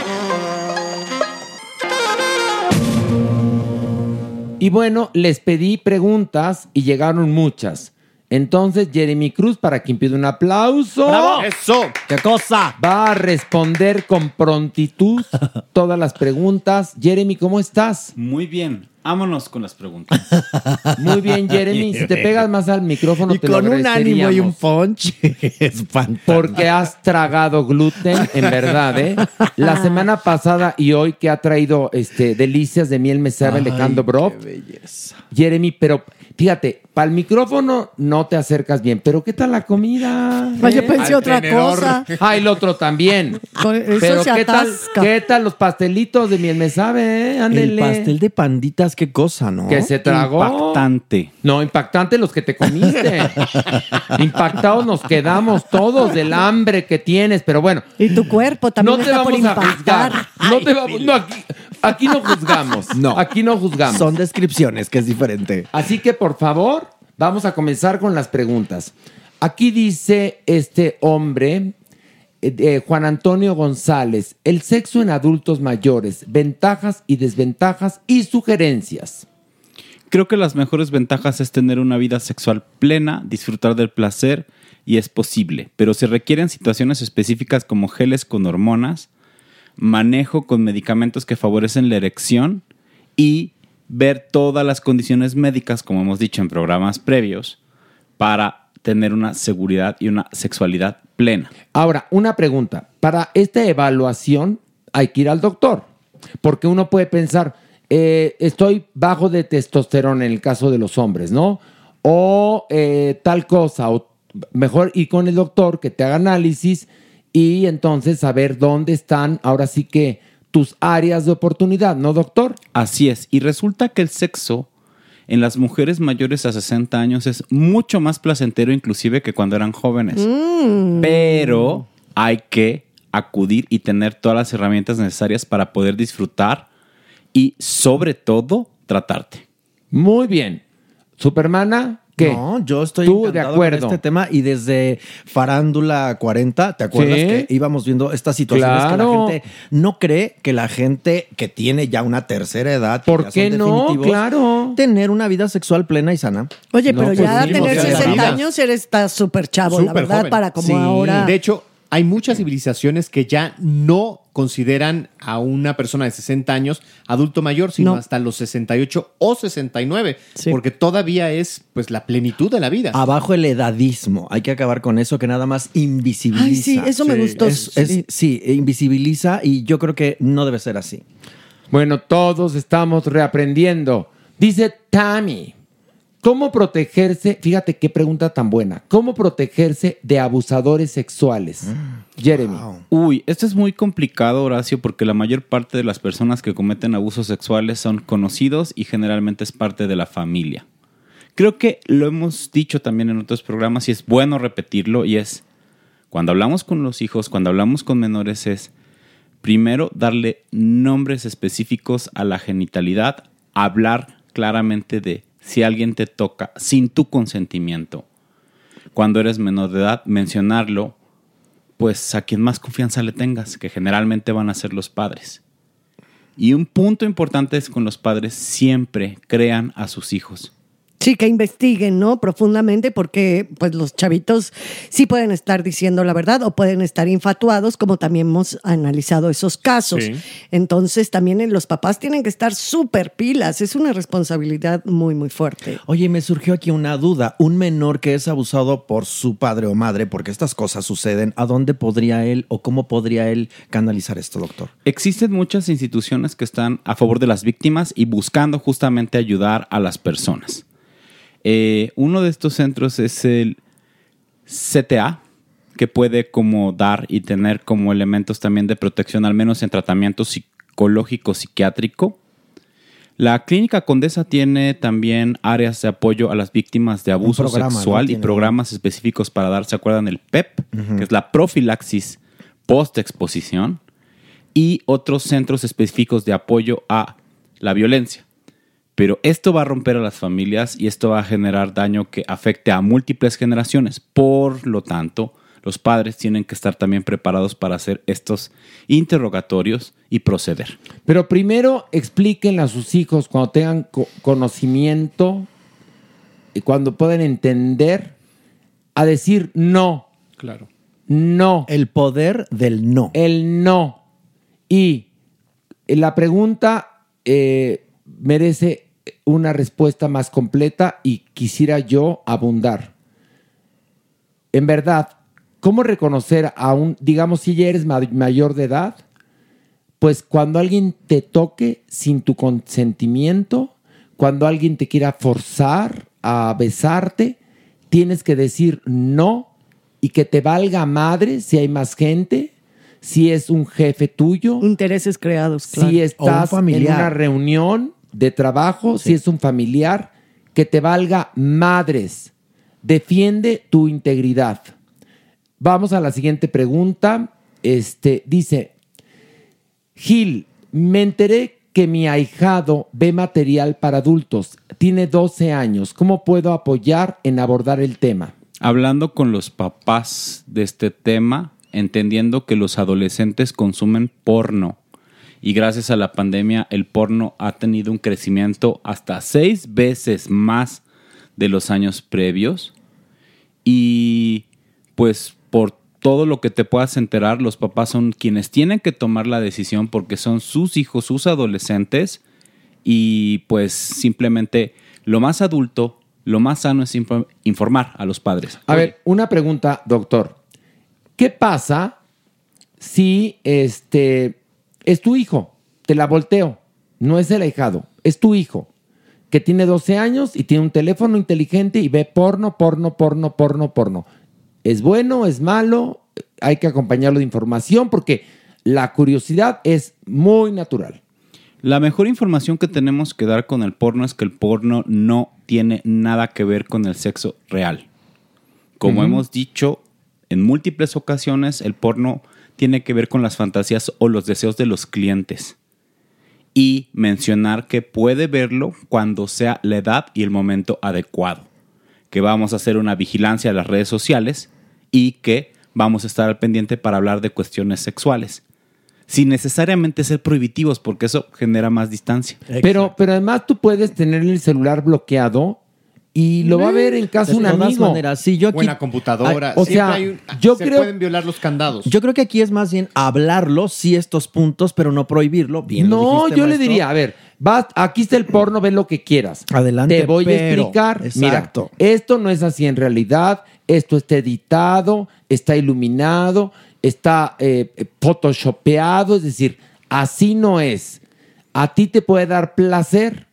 [SPEAKER 4] Y bueno, les pedí preguntas y llegaron muchas. Entonces, Jeremy Cruz, para quien pide un aplauso.
[SPEAKER 8] ¡Bravo! ¡Eso!
[SPEAKER 10] ¡Qué cosa!
[SPEAKER 4] Va a responder con prontitud (laughs) todas las preguntas. Jeremy, ¿cómo estás?
[SPEAKER 11] Muy bien. Vámonos con las preguntas. (laughs)
[SPEAKER 4] Muy bien, Jeremy. Si te (laughs) pegas más al micrófono,
[SPEAKER 10] Y
[SPEAKER 4] te lo
[SPEAKER 10] con un ánimo y un punch. es fantástico.
[SPEAKER 4] Porque has tragado gluten, en verdad, ¿eh? La semana pasada y hoy que ha traído este, delicias de miel mesera Alejandro Brock.
[SPEAKER 10] Qué belleza.
[SPEAKER 4] Jeremy, pero Fíjate, para el micrófono no te acercas bien, pero ¿qué tal la comida?
[SPEAKER 5] Pues yo
[SPEAKER 4] ¿Eh?
[SPEAKER 5] pensé
[SPEAKER 4] Al
[SPEAKER 5] otra
[SPEAKER 4] tenedor.
[SPEAKER 5] cosa. (laughs)
[SPEAKER 4] Ah, el otro también.
[SPEAKER 5] Con eso
[SPEAKER 4] pero
[SPEAKER 5] se
[SPEAKER 4] ¿qué tal,
[SPEAKER 5] atasca.
[SPEAKER 4] ¿qué tal los pastelitos de miel? Me sabe, ¿eh?
[SPEAKER 10] El
[SPEAKER 4] Ándele.
[SPEAKER 10] pastel de panditas, qué cosa, ¿no?
[SPEAKER 4] Que se tragó.
[SPEAKER 11] Impactante.
[SPEAKER 4] No, impactante los que te comiste. (laughs) Impactados nos quedamos todos del hambre que tienes, pero bueno.
[SPEAKER 5] Y tu cuerpo también
[SPEAKER 4] No te
[SPEAKER 5] está por
[SPEAKER 4] vamos a
[SPEAKER 5] impactar.
[SPEAKER 4] juzgar. No te vamos, no, aquí, aquí no juzgamos.
[SPEAKER 10] No.
[SPEAKER 4] Aquí no juzgamos.
[SPEAKER 10] Son descripciones, que es diferente.
[SPEAKER 4] Así que, por favor, vamos a comenzar con las preguntas. Aquí dice este hombre, eh, eh, Juan Antonio González, el sexo en adultos mayores, ventajas y desventajas y sugerencias.
[SPEAKER 11] Creo que las mejores ventajas es tener una vida sexual plena, disfrutar del placer y es posible, pero se requieren situaciones específicas como geles con hormonas, manejo con medicamentos que favorecen la erección y ver todas las condiciones médicas, como hemos dicho en programas previos, para tener una seguridad y una sexualidad plena.
[SPEAKER 4] Ahora, una pregunta. Para esta evaluación hay que ir al doctor, porque uno puede pensar, eh, estoy bajo de testosterona en el caso de los hombres, ¿no? O eh, tal cosa, o mejor ir con el doctor que te haga análisis y entonces saber dónde están ahora sí que tus áreas de oportunidad, ¿no, doctor?
[SPEAKER 11] Así es, y resulta que el sexo en las mujeres mayores a 60 años es mucho más placentero inclusive que cuando eran jóvenes.
[SPEAKER 5] Mm.
[SPEAKER 11] Pero hay que acudir y tener todas las herramientas necesarias para poder disfrutar y sobre todo tratarte.
[SPEAKER 4] Muy bien. Supermana, ¿qué?
[SPEAKER 10] No, yo estoy
[SPEAKER 4] Tú, de acuerdo.
[SPEAKER 10] con este tema y desde Farándula 40, ¿te acuerdas
[SPEAKER 4] Sí.
[SPEAKER 10] que íbamos viendo estas situaciones que
[SPEAKER 4] Claro.
[SPEAKER 10] la gente no cree que la gente que tiene ya una tercera edad, que
[SPEAKER 4] ¿Por qué no? Claro.
[SPEAKER 10] tener una vida sexual plena y sana?
[SPEAKER 5] Oye,
[SPEAKER 4] No,
[SPEAKER 5] pero
[SPEAKER 4] pues
[SPEAKER 5] ya tener
[SPEAKER 4] porque la
[SPEAKER 5] 60
[SPEAKER 4] vida-
[SPEAKER 5] años eres está súper chavo, la verdad,
[SPEAKER 8] joven.
[SPEAKER 5] para como
[SPEAKER 8] Sí.
[SPEAKER 5] ahora.
[SPEAKER 8] De hecho, hay muchas civilizaciones que ya no consideran a una persona de 60 años adulto mayor, sino
[SPEAKER 5] No.
[SPEAKER 8] hasta los 68 o 69, porque todavía es pues la plenitud de la vida.
[SPEAKER 10] Abajo el edadismo. Hay que acabar con eso que nada más invisibiliza.
[SPEAKER 5] Ay, sí, eso me gustó.
[SPEAKER 10] Es- es-
[SPEAKER 5] Sí.
[SPEAKER 10] sí, invisibiliza y yo creo que no debe ser así.
[SPEAKER 4] Bueno, todos estamos reaprendiendo. Dice Tammy, ¿cómo protegerse? Fíjate qué pregunta tan buena. ¿Cómo protegerse de abusadores sexuales? Jeremy.
[SPEAKER 11] Uy, esto es muy complicado, Horacio, porque la mayor parte de las personas que cometen abusos sexuales son conocidos y generalmente es parte de la familia. Creo que lo hemos dicho también en otros programas y es bueno repetirlo y es, cuando hablamos con los hijos, cuando hablamos con menores es, primero darle nombres específicos a la genitalidad, hablar claramente de si alguien te toca sin tu consentimiento. Cuando eres menor de edad, mencionarlo pues a quien más confianza le tengas, que generalmente van a ser los padres. Y un punto importante es con los padres siempre crean a sus hijos.
[SPEAKER 5] Sí, que investiguen, ¿no? Profundamente, porque pues los chavitos sí pueden estar diciendo la verdad o pueden estar infatuados, como también hemos analizado esos casos.
[SPEAKER 8] Sí.
[SPEAKER 5] Entonces, también los papás tienen que estar súper pilas. Es una responsabilidad muy, muy fuerte.
[SPEAKER 10] Oye, me surgió aquí una duda. Un menor que es abusado por su padre o madre, porque estas cosas suceden, ¿a dónde podría él o cómo podría él canalizar esto, doctor?
[SPEAKER 11] Existen muchas instituciones que están a favor de las víctimas y buscando justamente ayudar a las personas. Eh, uno de estos centros es el CTA, que puede como dar y tener como elementos también de protección, al menos en tratamiento psicológico psiquiátrico. La Clínica Condesa tiene también áreas de apoyo a las víctimas de abuso
[SPEAKER 10] programa, ¿no?
[SPEAKER 11] sexual y programas específicos para dar, ¿se acuerdan? El PEP,
[SPEAKER 10] Ujú.
[SPEAKER 11] que es la profilaxis post-exposición, y otros centros específicos de apoyo a la violencia. Pero esto va a romper a las familias y esto va a generar daño que afecte a múltiples generaciones. Por lo tanto, los padres tienen que estar también preparados para hacer estos interrogatorios y proceder.
[SPEAKER 4] Pero primero explíquenle a sus hijos cuando tengan co- conocimiento y cuando puedan entender a decir no.
[SPEAKER 8] Claro.
[SPEAKER 4] No.
[SPEAKER 10] El poder del no.
[SPEAKER 4] El no. Y la pregunta eh, merece una respuesta más completa y quisiera yo abundar. En verdad, ¿cómo reconocer a un, digamos, si ya eres ma- mayor de edad? Pues cuando alguien te toque sin tu consentimiento, cuando alguien te quiera forzar a besarte, tienes que decir no y que te valga madre si hay más gente, si es un jefe tuyo.
[SPEAKER 5] Intereses creados, claro.
[SPEAKER 4] Si
[SPEAKER 5] O un
[SPEAKER 4] estás en una reunión de trabajo, si es un familiar, que te valga madres. Defiende tu integridad. Vamos a la siguiente pregunta. Este dice: Gil, me enteré que mi ahijado ve material para adultos. Tiene 12 años. ¿Cómo puedo apoyar en abordar el tema?
[SPEAKER 11] Hablando con los papás de este tema, entendiendo que los adolescentes consumen porno y gracias a la pandemia el porno ha tenido un crecimiento hasta seis veces más de los años previos y pues por todo lo que te puedas enterar, los papás son quienes tienen que tomar la decisión porque son sus hijos, sus adolescentes y pues simplemente lo más adulto, lo más sano es info- informar a los padres.
[SPEAKER 4] A ver, una pregunta, doctor. ¿Qué pasa si este es tu hijo? Te la volteo. No es el ahijado, es tu hijo que tiene 12 años y tiene un teléfono inteligente y ve porno, porno, porno, porno, porno. ¿Es bueno? ¿Es malo? Hay que acompañarlo de información porque la curiosidad es muy natural.
[SPEAKER 11] La mejor información que tenemos que dar con el porno es que el porno no tiene nada que ver con el sexo real. Como hemos dicho en múltiples ocasiones, el porno tiene que ver con las fantasías o los deseos de los clientes. Y mencionar que puede verlo cuando sea la edad y el momento adecuado. Que vamos a hacer una vigilancia de las redes sociales y que vamos a estar al pendiente para hablar de cuestiones sexuales. Sin necesariamente ser prohibitivos, porque eso genera más distancia.
[SPEAKER 4] Pero, pero además tú puedes tener el celular bloqueado y lo va a ver en casa
[SPEAKER 10] De
[SPEAKER 4] un
[SPEAKER 10] todas
[SPEAKER 4] amigo.
[SPEAKER 10] maneras, sí, yo aquí-
[SPEAKER 8] Buena computadora.
[SPEAKER 4] Ay, o
[SPEAKER 8] Siempre
[SPEAKER 4] sea,
[SPEAKER 8] hay un-
[SPEAKER 4] yo
[SPEAKER 8] se
[SPEAKER 4] creo-
[SPEAKER 8] pueden violar los candados.
[SPEAKER 10] Yo creo que aquí es más bien hablarlo, sí, estos puntos, pero no prohibirlo. Bien, lo
[SPEAKER 4] no,
[SPEAKER 10] dijiste,
[SPEAKER 4] yo le diría, a ver, vas, aquí está el porno, ve lo que quieras.
[SPEAKER 10] Adelante,
[SPEAKER 4] Te voy a explicar.
[SPEAKER 10] Exacto.
[SPEAKER 4] Mira, esto no es así en realidad. Esto está editado, está iluminado, está eh, eh, photoshopeado, es decir, así no es. A ti te puede dar placer.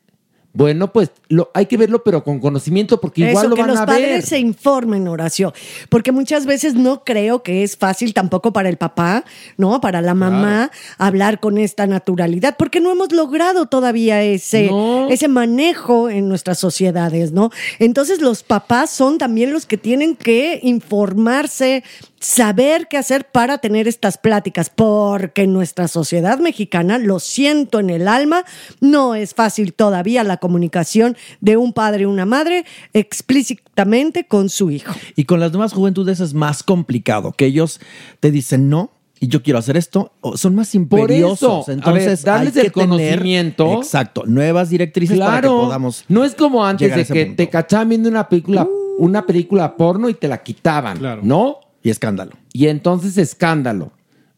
[SPEAKER 4] Bueno, pues lo, hay que verlo, pero con conocimiento, porque igual
[SPEAKER 5] Eso,
[SPEAKER 4] lo
[SPEAKER 5] que
[SPEAKER 4] van
[SPEAKER 5] los
[SPEAKER 4] a
[SPEAKER 5] padres
[SPEAKER 4] ver.
[SPEAKER 5] se informen, Horacio. Porque muchas veces no creo que es fácil tampoco para el papá, ¿no? Para la mamá hablar con esta naturalidad, porque no hemos logrado todavía ese, ese manejo en nuestras sociedades, ¿no? Entonces los papás son también los que tienen que informarse, saber qué hacer para tener estas pláticas, porque en nuestra sociedad mexicana, lo siento en el alma, no es fácil todavía la comunicación de un padre y una madre explícitamente con su hijo.
[SPEAKER 10] Y con las nuevas juventudes es más complicado, que ellos te dicen no. Y yo quiero hacer esto, o son más imperiosos.
[SPEAKER 4] eso,
[SPEAKER 10] Entonces,
[SPEAKER 4] ver, darles
[SPEAKER 10] hay que
[SPEAKER 4] el
[SPEAKER 10] tener-
[SPEAKER 4] conocimiento.
[SPEAKER 10] exacto, nuevas directrices para que
[SPEAKER 4] Claro,
[SPEAKER 10] podamos.
[SPEAKER 4] no es como antes de que
[SPEAKER 10] punto.
[SPEAKER 4] te cachaban viendo una película, una película porno y te la quitaban, ¿no?
[SPEAKER 10] Y escándalo.
[SPEAKER 4] Y entonces escándalo.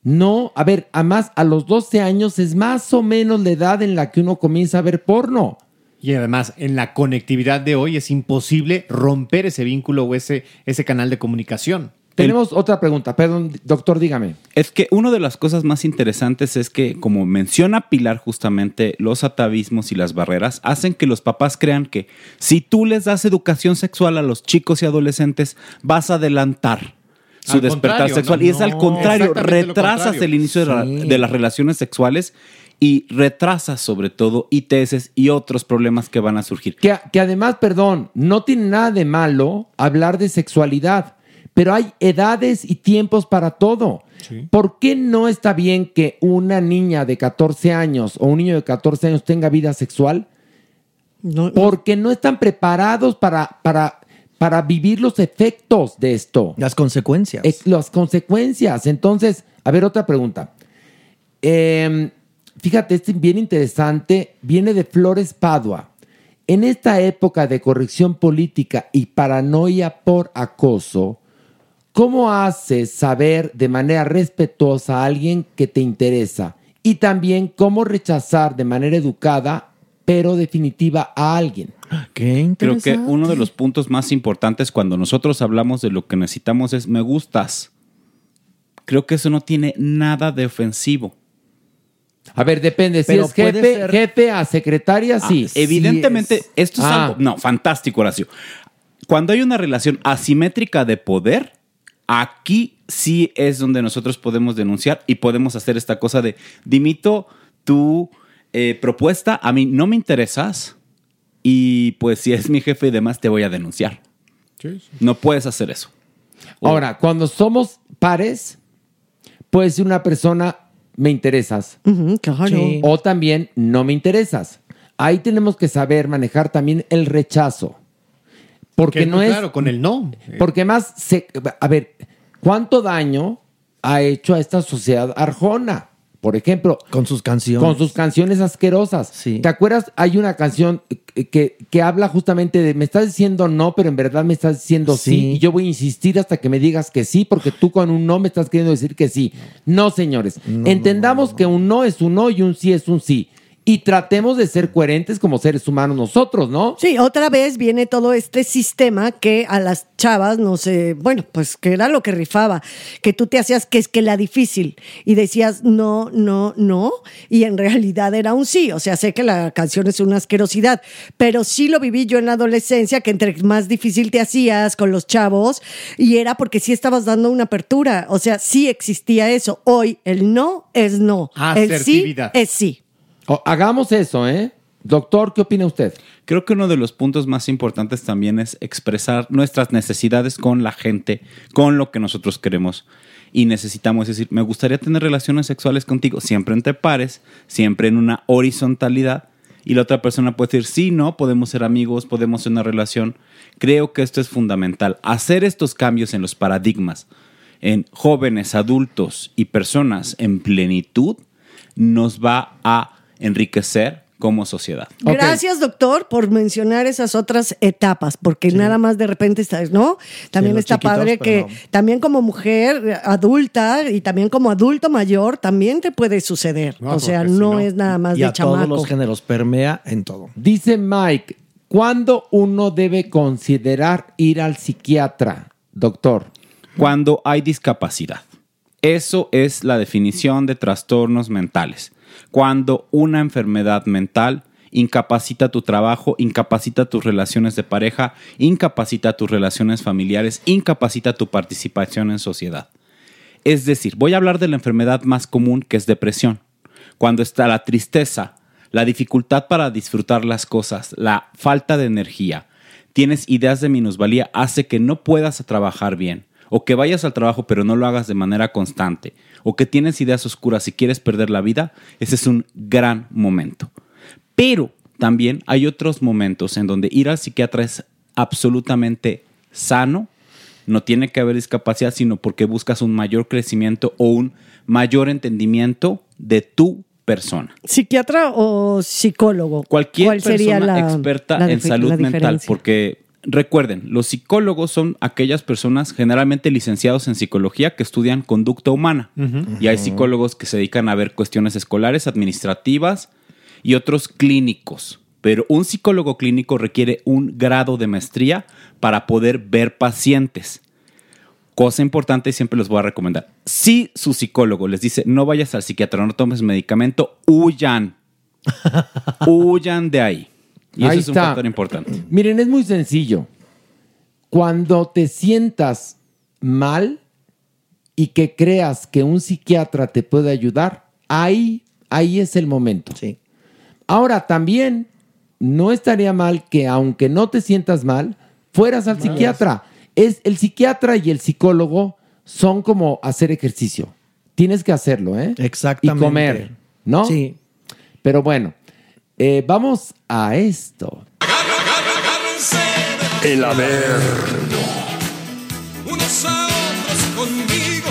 [SPEAKER 4] No, a ver, además a los 12 años es más o menos la edad en la que uno comienza a ver porno.
[SPEAKER 8] Y además, en la conectividad de hoy es imposible romper ese vínculo o ese, ese canal de comunicación.
[SPEAKER 4] Tenemos otra pregunta, perdón, doctor, dígame.
[SPEAKER 11] Es que una de las cosas más interesantes es que, como menciona Pilar justamente, los atavismos y las barreras hacen que los papás crean que si tú les das educación sexual a los chicos y adolescentes, vas a adelantar su
[SPEAKER 8] Al
[SPEAKER 11] despertar sexual.
[SPEAKER 8] no,
[SPEAKER 11] y es al
[SPEAKER 8] no.
[SPEAKER 11] contrario, retrasas
[SPEAKER 8] contrario.
[SPEAKER 11] el inicio de, la-
[SPEAKER 8] Sí.
[SPEAKER 11] de las relaciones sexuales y retrasas sobre todo ITS y otros problemas que van a surgir.
[SPEAKER 4] Que, que además, perdón, no tiene nada de malo hablar de sexualidad, pero hay edades y tiempos para todo. ¿Por qué no está bien que una niña de 14 años o un niño de 14 años tenga vida sexual? Porque no están preparados para, para, para vivir los efectos de esto.
[SPEAKER 10] Las consecuencias.
[SPEAKER 4] las consecuencias. Entonces, a ver, otra pregunta. Eh, fíjate, este es bien interesante. Viene de Flores Padua. En esta época de corrección política y paranoia por acoso, ¿cómo haces saber de manera respetuosa a alguien que te interesa? Y también cómo rechazar de manera educada, pero definitiva, a alguien.
[SPEAKER 11] Creo que uno de los puntos más importantes cuando nosotros hablamos de lo que necesitamos es me gustas. Creo que eso no tiene nada de ofensivo.
[SPEAKER 4] A ver, depende. Si
[SPEAKER 11] Pero
[SPEAKER 4] es jefe,
[SPEAKER 11] puede ser-
[SPEAKER 4] jefe a secretaria, sí.
[SPEAKER 11] Ah, evidentemente, esto es
[SPEAKER 4] Ah.
[SPEAKER 11] algo. No, fantástico, Horacio. Cuando hay una relación asimétrica de poder, aquí sí es donde nosotros podemos denunciar y podemos hacer esta cosa de dimito tu eh, propuesta, a mí no me interesas y pues si es mi jefe y demás te voy a denunciar. No puedes hacer eso.
[SPEAKER 4] Ahora, cuando somos pares, puede ser una persona, me interesas.
[SPEAKER 5] claro.
[SPEAKER 4] Sí. O también, no me interesas. Ahí tenemos que saber manejar también el rechazo. Porque
[SPEAKER 8] Que
[SPEAKER 4] no es.
[SPEAKER 8] claro, con el no.
[SPEAKER 4] Porque más, se, a ver, ¿cuánto daño ha hecho a esta sociedad arjona? Por ejemplo,
[SPEAKER 10] Con sus canciones.
[SPEAKER 4] con sus canciones asquerosas. ¿Te acuerdas? Hay una canción que, que- habla justamente de me estás diciendo no, pero en verdad me estás diciendo sí.
[SPEAKER 10] Sí.
[SPEAKER 4] Y yo voy a insistir hasta que me digas que sí, porque tú con un no me estás queriendo decir que sí. No, señores. Entendamos que un no es un no y un sí es un sí. Y tratemos de ser coherentes como seres humanos nosotros, ¿no?
[SPEAKER 5] Sí, otra vez viene todo este sistema que a las chavas, no sé, bueno, pues que era lo que rifaba, que tú te hacías que es que la difícil y decías no, no, no, y en realidad era un sí. O sea, sé que la canción es una asquerosidad, pero sí lo viví yo en la adolescencia, que entre más difícil te hacías con los chavos, y era porque sí estabas dando una apertura. O sea, sí existía eso. Hoy el no es no. El sí es sí.
[SPEAKER 4] O- hagamos eso, ¿eh? Doctor, ¿qué opina usted?
[SPEAKER 11] Creo que uno de los puntos más importantes también es expresar nuestras necesidades con la gente, con lo que nosotros queremos y necesitamos. Es decir, me gustaría tener relaciones sexuales contigo, siempre entre pares, siempre en una horizontalidad. Y la otra persona puede decir, sí, no, podemos ser amigos, podemos ser una relación. Creo que esto es fundamental. Hacer estos cambios en los paradigmas en jóvenes, adultos y personas en plenitud nos va a enriquecer como sociedad.
[SPEAKER 5] Gracias, doctor, por mencionar esas otras etapas, porque nada más de repente estás, ¿no? También está padre que también como mujer adulta y también como adulto mayor también te puede suceder.
[SPEAKER 10] No,
[SPEAKER 5] o sea, no,
[SPEAKER 10] no-
[SPEAKER 5] es nada más
[SPEAKER 10] y
[SPEAKER 5] de
[SPEAKER 10] a todos los géneros permea en todo.
[SPEAKER 4] Dice Mike, ¿cuándo uno debe considerar ir al psiquiatra, doctor?
[SPEAKER 11] Cuando hay discapacidad. Eso es la definición de trastornos mentales. Cuando una enfermedad mental incapacita tu trabajo, incapacita tus relaciones de pareja, incapacita tus relaciones familiares, incapacita tu participación en sociedad. Es decir, voy a hablar de la enfermedad más común que es depresión. Cuando está la tristeza, la dificultad para disfrutar las cosas, la falta de energía, tienes ideas de minusvalía, hace que no puedas trabajar bien, o que vayas al trabajo pero no lo hagas de manera constante, o que tienes ideas oscuras y quieres perder la vida, ese es un gran momento. Pero también hay otros momentos en donde ir al psiquiatra es absolutamente sano, no tiene que haber discapacidad, sino porque buscas un mayor crecimiento o un mayor entendimiento de tu persona.
[SPEAKER 5] ¿Psiquiatra o psicólogo?
[SPEAKER 11] Cualquier
[SPEAKER 5] ¿Cuál sería
[SPEAKER 11] persona
[SPEAKER 5] la-
[SPEAKER 11] experta
[SPEAKER 5] la
[SPEAKER 11] en salud mental, porque recuerden, los psicólogos son aquellas personas generalmente licenciados en psicología que estudian conducta humana. Y hay psicólogos que se dedican a ver cuestiones escolares, administrativas y otros clínicos. Pero un psicólogo clínico requiere un grado de maestría para poder ver pacientes. Cosa importante y siempre les voy a recomendar. Si su psicólogo les dice no vayas al psiquiatra, no tomes medicamento, huyan. (laughs) huyan de ahí. Y
[SPEAKER 4] Ahí
[SPEAKER 11] eso es un
[SPEAKER 4] está.
[SPEAKER 11] factor importante.
[SPEAKER 4] Miren, es muy sencillo. Cuando te sientas mal y que creas que un psiquiatra te puede ayudar, ahí, ahí es el momento. Ahora, también no estaría mal que, aunque no te sientas mal, fueras al psiquiatra. Es, el psiquiatra y el psicólogo son como hacer ejercicio. Tienes que hacerlo, ¿eh?
[SPEAKER 10] Exactamente.
[SPEAKER 4] Y comer, ¿no?
[SPEAKER 10] Sí.
[SPEAKER 4] Pero bueno, eh, vamos a esto.
[SPEAKER 3] El Averno.
[SPEAKER 12] Unos a otros conmigo.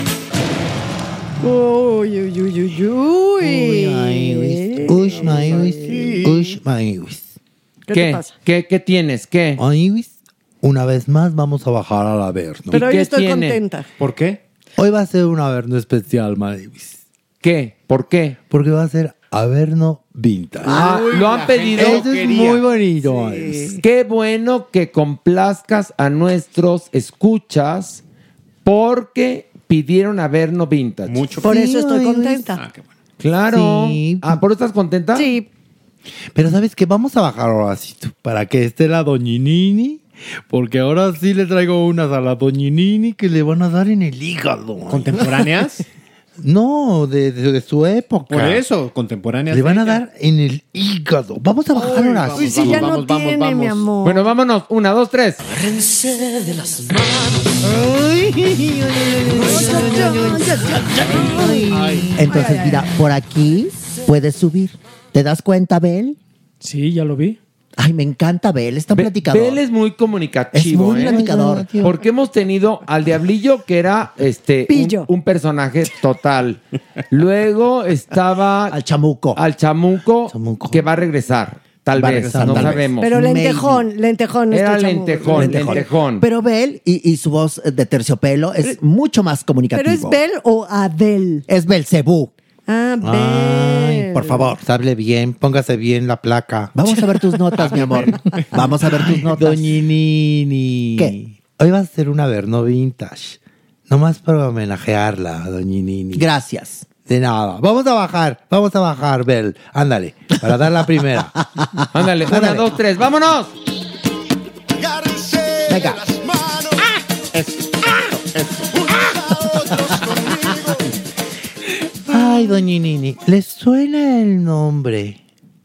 [SPEAKER 5] Uy, uy, uy, uy, uy.
[SPEAKER 7] Ush, maíz, ush, maíz.
[SPEAKER 5] ¿Qué te pasa?
[SPEAKER 4] ¿Qué, qué tienes? ¿Qué?
[SPEAKER 7] Maíz, una vez más vamos a bajar al Averno.
[SPEAKER 5] Pero hoy estoy contenta.
[SPEAKER 7] ¿Por qué? Hoy va a ser un Averno especial, Maíz.
[SPEAKER 4] ¿Qué? ¿Por qué?
[SPEAKER 7] Porque va a ser Averno Vintage.
[SPEAKER 4] Ah, lo han pedido.
[SPEAKER 7] Eso es muy bonito.
[SPEAKER 4] Qué bueno que complazcas a nuestros escuchas porque pidieron a vernos vintage.
[SPEAKER 8] Mucho
[SPEAKER 5] Por eso estoy contenta.
[SPEAKER 8] Ah,
[SPEAKER 4] Claro.
[SPEAKER 7] Sí.
[SPEAKER 4] Ah, ¿por eso estás contenta?
[SPEAKER 5] Sí.
[SPEAKER 7] Pero ¿sabes qué? Vamos a bajar ahora sí, tú, para que esté la doñinini. Porque ahora sí le traigo unas a la doñinini que le van a dar en el hígado.
[SPEAKER 8] ¿Contemporáneas?
[SPEAKER 7] No, de, de- de su época.
[SPEAKER 8] Por eso, contemporáneas.
[SPEAKER 7] Le van a dar en el hígado. Vamos a bajar ahora sí.
[SPEAKER 5] Pues si ya no tiene, mi amor.
[SPEAKER 4] Bueno, vámonos. Una, dos, tres.
[SPEAKER 12] de las
[SPEAKER 13] Entonces, mira, por aquí puedes subir. ¿Te das cuenta, Bel?
[SPEAKER 14] Sí, ya lo vi.
[SPEAKER 13] Ay, me encanta Bel, es tan platicador.
[SPEAKER 4] Bel es muy comunicativo.
[SPEAKER 13] Es muy
[SPEAKER 4] ¿eh?
[SPEAKER 13] platicador.
[SPEAKER 4] Porque hemos tenido al Diablillo, que era este un, un personaje total. Luego estaba. Al
[SPEAKER 13] Chamuco.
[SPEAKER 4] Al Chamuco, que va a regresar. Tal vez,
[SPEAKER 13] regresar,
[SPEAKER 4] no
[SPEAKER 13] tal
[SPEAKER 4] sabemos.
[SPEAKER 5] Pero lentejón, lentejón.
[SPEAKER 4] Era
[SPEAKER 5] este chamo.
[SPEAKER 4] lentejón, lentejón.
[SPEAKER 13] Pero Bel y, y su voz de terciopelo es mucho más comunicativo.
[SPEAKER 5] ¿Pero es Bel o Adel?
[SPEAKER 13] Es Belcebú.
[SPEAKER 5] Ah,
[SPEAKER 7] Ay, por favor, hable bien, póngase bien la placa.
[SPEAKER 13] Vamos a ver tus notas, mi amor. (laughs) Vamos a ver tus notas.
[SPEAKER 7] Doñinini.
[SPEAKER 13] ¿Qué?
[SPEAKER 7] Hoy va a ser una Verno Vintage. Nomás para homenajearla, Doñinini.
[SPEAKER 13] Gracias.
[SPEAKER 7] De nada. Vamos a bajar, vamos a bajar, Bel. Ándale, para dar la primera. (laughs)
[SPEAKER 4] Ándale, una, dos, tres, vámonos.
[SPEAKER 13] Venga.
[SPEAKER 7] Ay, Doñinini, ¿le suena el nombre?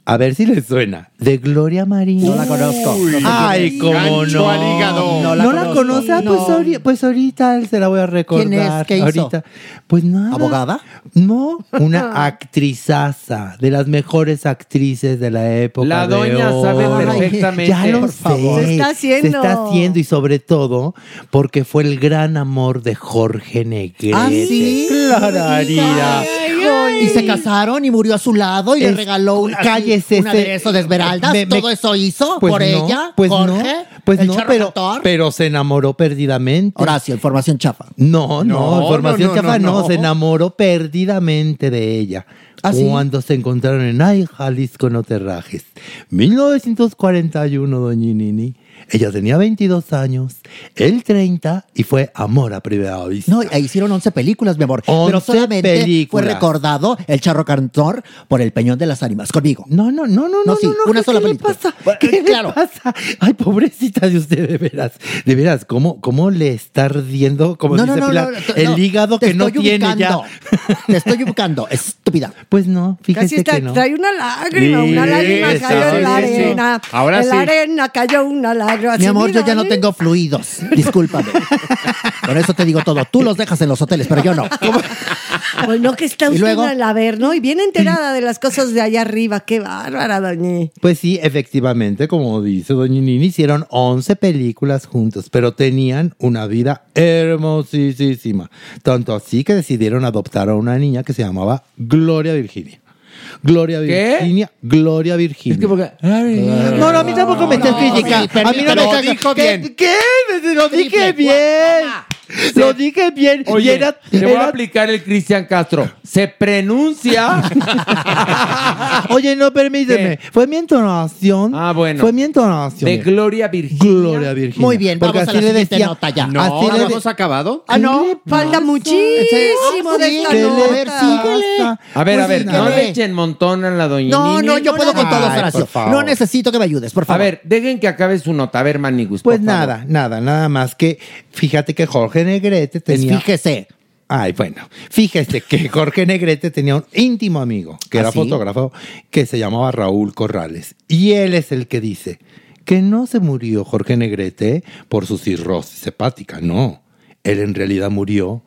[SPEAKER 7] A ver si le suena. De Gloria María.
[SPEAKER 13] No la conozco. No
[SPEAKER 7] Ay, cómo no.
[SPEAKER 13] al hígado.
[SPEAKER 7] No
[SPEAKER 13] No
[SPEAKER 7] la,
[SPEAKER 13] la conozco.
[SPEAKER 7] conoce. Ah, pues,
[SPEAKER 13] No.
[SPEAKER 7] pues ahorita se la voy a recordar.
[SPEAKER 13] ¿Quién es? ¿Qué hizo?
[SPEAKER 7] Ahorita. Pues nada.
[SPEAKER 13] ¿Abogada?
[SPEAKER 7] No, una (laughs) actrizaza, de las mejores actrices de la época.
[SPEAKER 4] La
[SPEAKER 7] de
[SPEAKER 4] doña sabe
[SPEAKER 7] oro.
[SPEAKER 4] perfectamente.
[SPEAKER 7] Ya lo
[SPEAKER 4] Por
[SPEAKER 7] sé.
[SPEAKER 4] favor.
[SPEAKER 5] Se está haciendo.
[SPEAKER 7] Se está haciendo y sobre todo porque fue el gran amor de Jorge Negrete.
[SPEAKER 13] ¿Ah, sí? Y se casaron y murió a su lado y le regaló un, así,
[SPEAKER 7] cállese,
[SPEAKER 13] un aderezo de esmeraldas.
[SPEAKER 7] me- me-
[SPEAKER 13] ¿Todo eso hizo
[SPEAKER 7] Pues
[SPEAKER 13] por
[SPEAKER 7] no,
[SPEAKER 13] ella?
[SPEAKER 7] Pues
[SPEAKER 13] Jorge,
[SPEAKER 7] no, pues
[SPEAKER 13] el
[SPEAKER 7] no,
[SPEAKER 13] charro
[SPEAKER 7] pero, pero se enamoró perdidamente.
[SPEAKER 13] Horacio, información chafa.
[SPEAKER 7] No, no,
[SPEAKER 13] No,
[SPEAKER 7] información
[SPEAKER 13] no, no,
[SPEAKER 7] chafa
[SPEAKER 13] no,
[SPEAKER 7] no,
[SPEAKER 13] no.
[SPEAKER 7] se enamoró perdidamente de ella.
[SPEAKER 13] ¿Ah, sí?
[SPEAKER 7] Cuando se encontraron en Ay, Jalisco, no te rajes. 1941, doñinini. Ella tenía 22 años, él 30 y fue amor a primera vista.
[SPEAKER 13] No, e hicieron 11 películas, mi amor. pero
[SPEAKER 7] 11
[SPEAKER 13] solamente fue
[SPEAKER 7] películas.
[SPEAKER 13] recordado el charro cantor por el peñón de las ánimas. Conmigo.
[SPEAKER 7] No, no, no, no, no,
[SPEAKER 13] sí,
[SPEAKER 7] no, no,
[SPEAKER 13] una
[SPEAKER 7] ¿qué-
[SPEAKER 13] sola
[SPEAKER 7] qué le
[SPEAKER 13] película.
[SPEAKER 7] pasa?
[SPEAKER 13] Bueno,
[SPEAKER 7] ¿Qué le
[SPEAKER 13] claro.
[SPEAKER 7] pasa? Ay, pobrecita de usted, de veras. De veras, ¿cómo, cómo le está ardiendo, como
[SPEAKER 13] No,
[SPEAKER 7] dice
[SPEAKER 13] no, no,
[SPEAKER 7] Pilar,
[SPEAKER 13] no, no,
[SPEAKER 7] el hígado que no tiene ya?
[SPEAKER 13] Te estoy ubicando, (laughs) estúpida.
[SPEAKER 7] Pues no,
[SPEAKER 5] Casi
[SPEAKER 7] fíjese
[SPEAKER 5] está,
[SPEAKER 7] que no.
[SPEAKER 5] trae una lágrima,
[SPEAKER 7] Sí,
[SPEAKER 5] una lágrima
[SPEAKER 7] esa,
[SPEAKER 5] cayó en la
[SPEAKER 7] sí, sí.
[SPEAKER 5] arena.
[SPEAKER 7] Ahora
[SPEAKER 5] en la arena cayó una lágrima.
[SPEAKER 13] Mi
[SPEAKER 5] Así,
[SPEAKER 13] amor, yo ya no tengo fluidos. Discúlpame. Con eso te digo todo. Tú los dejas en los hoteles, pero yo no.
[SPEAKER 5] Pues no, que está
[SPEAKER 13] ¿Y
[SPEAKER 5] usted
[SPEAKER 13] luego?
[SPEAKER 5] en la ver, ¿no? Y bien enterada de las cosas de allá arriba. Qué bárbara, doña.
[SPEAKER 7] Pues sí, efectivamente, como dice Doña Nini, hicieron 11 películas juntos, pero tenían una vida hermosísima. Tanto así que decidieron adoptar a una niña que se llamaba Gloria Virginia. Gloria
[SPEAKER 4] ¿Qué?
[SPEAKER 7] Virginia, Gloria Virginia.
[SPEAKER 4] Es que porque-
[SPEAKER 7] No, no, a mí tampoco me estés
[SPEAKER 13] no,
[SPEAKER 7] criticando.
[SPEAKER 13] sí,
[SPEAKER 7] a mí no
[SPEAKER 13] pero
[SPEAKER 7] me
[SPEAKER 13] dijo
[SPEAKER 7] ¿Qué?
[SPEAKER 13] bien.
[SPEAKER 7] ¿Qué? Lo dije
[SPEAKER 13] Triple,
[SPEAKER 7] Lo dije bien. Y
[SPEAKER 4] Oye,
[SPEAKER 7] era-
[SPEAKER 4] te voy a aplicar el Cristian Castro. Se pronuncia. (laughs)
[SPEAKER 7] Oye, no, permíteme. Fue mi entonación.
[SPEAKER 4] Ah, bueno.
[SPEAKER 7] Fue mi entonación.
[SPEAKER 4] De Gloria Virginia.
[SPEAKER 7] Gloria Virginia.
[SPEAKER 13] Muy bien,
[SPEAKER 7] Porque
[SPEAKER 13] vamos a la
[SPEAKER 7] le
[SPEAKER 13] siguiente
[SPEAKER 7] decía-
[SPEAKER 13] nota ya.
[SPEAKER 8] No,
[SPEAKER 7] Así le
[SPEAKER 8] ¿no
[SPEAKER 7] de-
[SPEAKER 8] hemos acabado?
[SPEAKER 5] Ah, no,
[SPEAKER 7] ¿Qué le
[SPEAKER 5] falta
[SPEAKER 7] pasa?
[SPEAKER 5] muchísimo de esta
[SPEAKER 7] ¿Qué le
[SPEAKER 5] nota.
[SPEAKER 13] A síguele.
[SPEAKER 4] A ver, a ver,
[SPEAKER 13] sí,
[SPEAKER 4] no le echen montón a la doña
[SPEAKER 13] No,
[SPEAKER 4] Nini.
[SPEAKER 13] no, yo puedo con
[SPEAKER 7] por
[SPEAKER 13] Horacio. No necesito que me ayudes, por
[SPEAKER 4] A
[SPEAKER 13] favor.
[SPEAKER 4] ver, dejen que acabe su nota. A ver, Manigus.
[SPEAKER 7] Pues nada, nada, nada más que fíjate que Jorge Negrete tenía.
[SPEAKER 13] fíjese.
[SPEAKER 7] Ay, bueno, fíjese que Jorge Negrete tenía un íntimo amigo que
[SPEAKER 13] ¿Ah,
[SPEAKER 7] era
[SPEAKER 13] sí?
[SPEAKER 7] fotógrafo que se llamaba Raúl Corrales. Y él es el que dice que no se murió Jorge Negrete por su cirrosis hepática, no. Él en realidad murió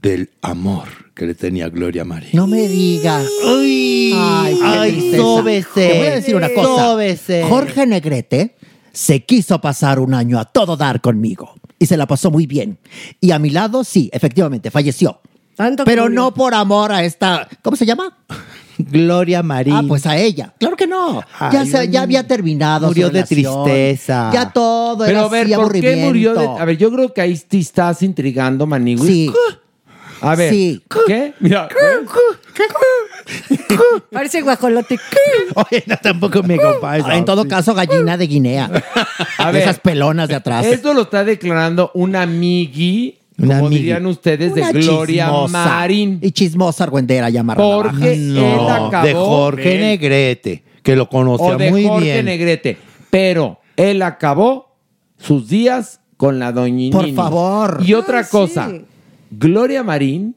[SPEAKER 7] del amor que le tenía Gloria María.
[SPEAKER 13] No me digas.
[SPEAKER 7] Ay,
[SPEAKER 13] Ay, qué
[SPEAKER 7] ay,
[SPEAKER 13] tristeza.
[SPEAKER 7] sóbese.
[SPEAKER 13] Te voy a decir una cosa.
[SPEAKER 7] Sóbese.
[SPEAKER 13] Jorge Negrete se quiso pasar un año a todo dar conmigo y se la pasó muy bien. Y a mi lado, sí, efectivamente, falleció.
[SPEAKER 5] Tanto
[SPEAKER 13] Pero
[SPEAKER 5] murió.
[SPEAKER 13] no por amor a esta. ¿Cómo se llama?
[SPEAKER 7] Gloria María.
[SPEAKER 13] Ah, pues a ella. Claro que no.
[SPEAKER 7] Ay,
[SPEAKER 13] ya, se- ya había terminado. su
[SPEAKER 7] Murió de tristeza.
[SPEAKER 13] Ya todo
[SPEAKER 4] Pero
[SPEAKER 13] era
[SPEAKER 4] a ver,
[SPEAKER 13] así,
[SPEAKER 4] ¿por qué murió? De... A ver, yo creo que ahí te estás intrigando, Manigus.
[SPEAKER 13] Sí.
[SPEAKER 4] A ver.
[SPEAKER 13] Sí.
[SPEAKER 4] ¿Qué? Mira.
[SPEAKER 5] Parece guajolote.
[SPEAKER 7] Oye, no, tampoco me compadre.
[SPEAKER 13] Ah, En todo caso, gallina de Guinea.
[SPEAKER 4] A
[SPEAKER 13] De
[SPEAKER 4] ver.
[SPEAKER 13] Esas pelonas de atrás.
[SPEAKER 4] Esto lo está declarando un amigui
[SPEAKER 7] Una
[SPEAKER 4] como dirían ustedes, de
[SPEAKER 13] Una
[SPEAKER 4] Gloria
[SPEAKER 13] chismosa.
[SPEAKER 4] Marín.
[SPEAKER 13] Y chismosa argüendera ya amarra
[SPEAKER 4] Porque él acabó
[SPEAKER 7] de Jorge Negrete, que lo conocía
[SPEAKER 4] o de
[SPEAKER 7] muy
[SPEAKER 4] Jorge
[SPEAKER 7] bien.
[SPEAKER 4] Negrete. Pero él acabó sus días con la doñinini.
[SPEAKER 13] Por favor.
[SPEAKER 4] Y otra
[SPEAKER 5] Ah,
[SPEAKER 4] cosa,
[SPEAKER 5] sí.
[SPEAKER 4] Gloria Marín,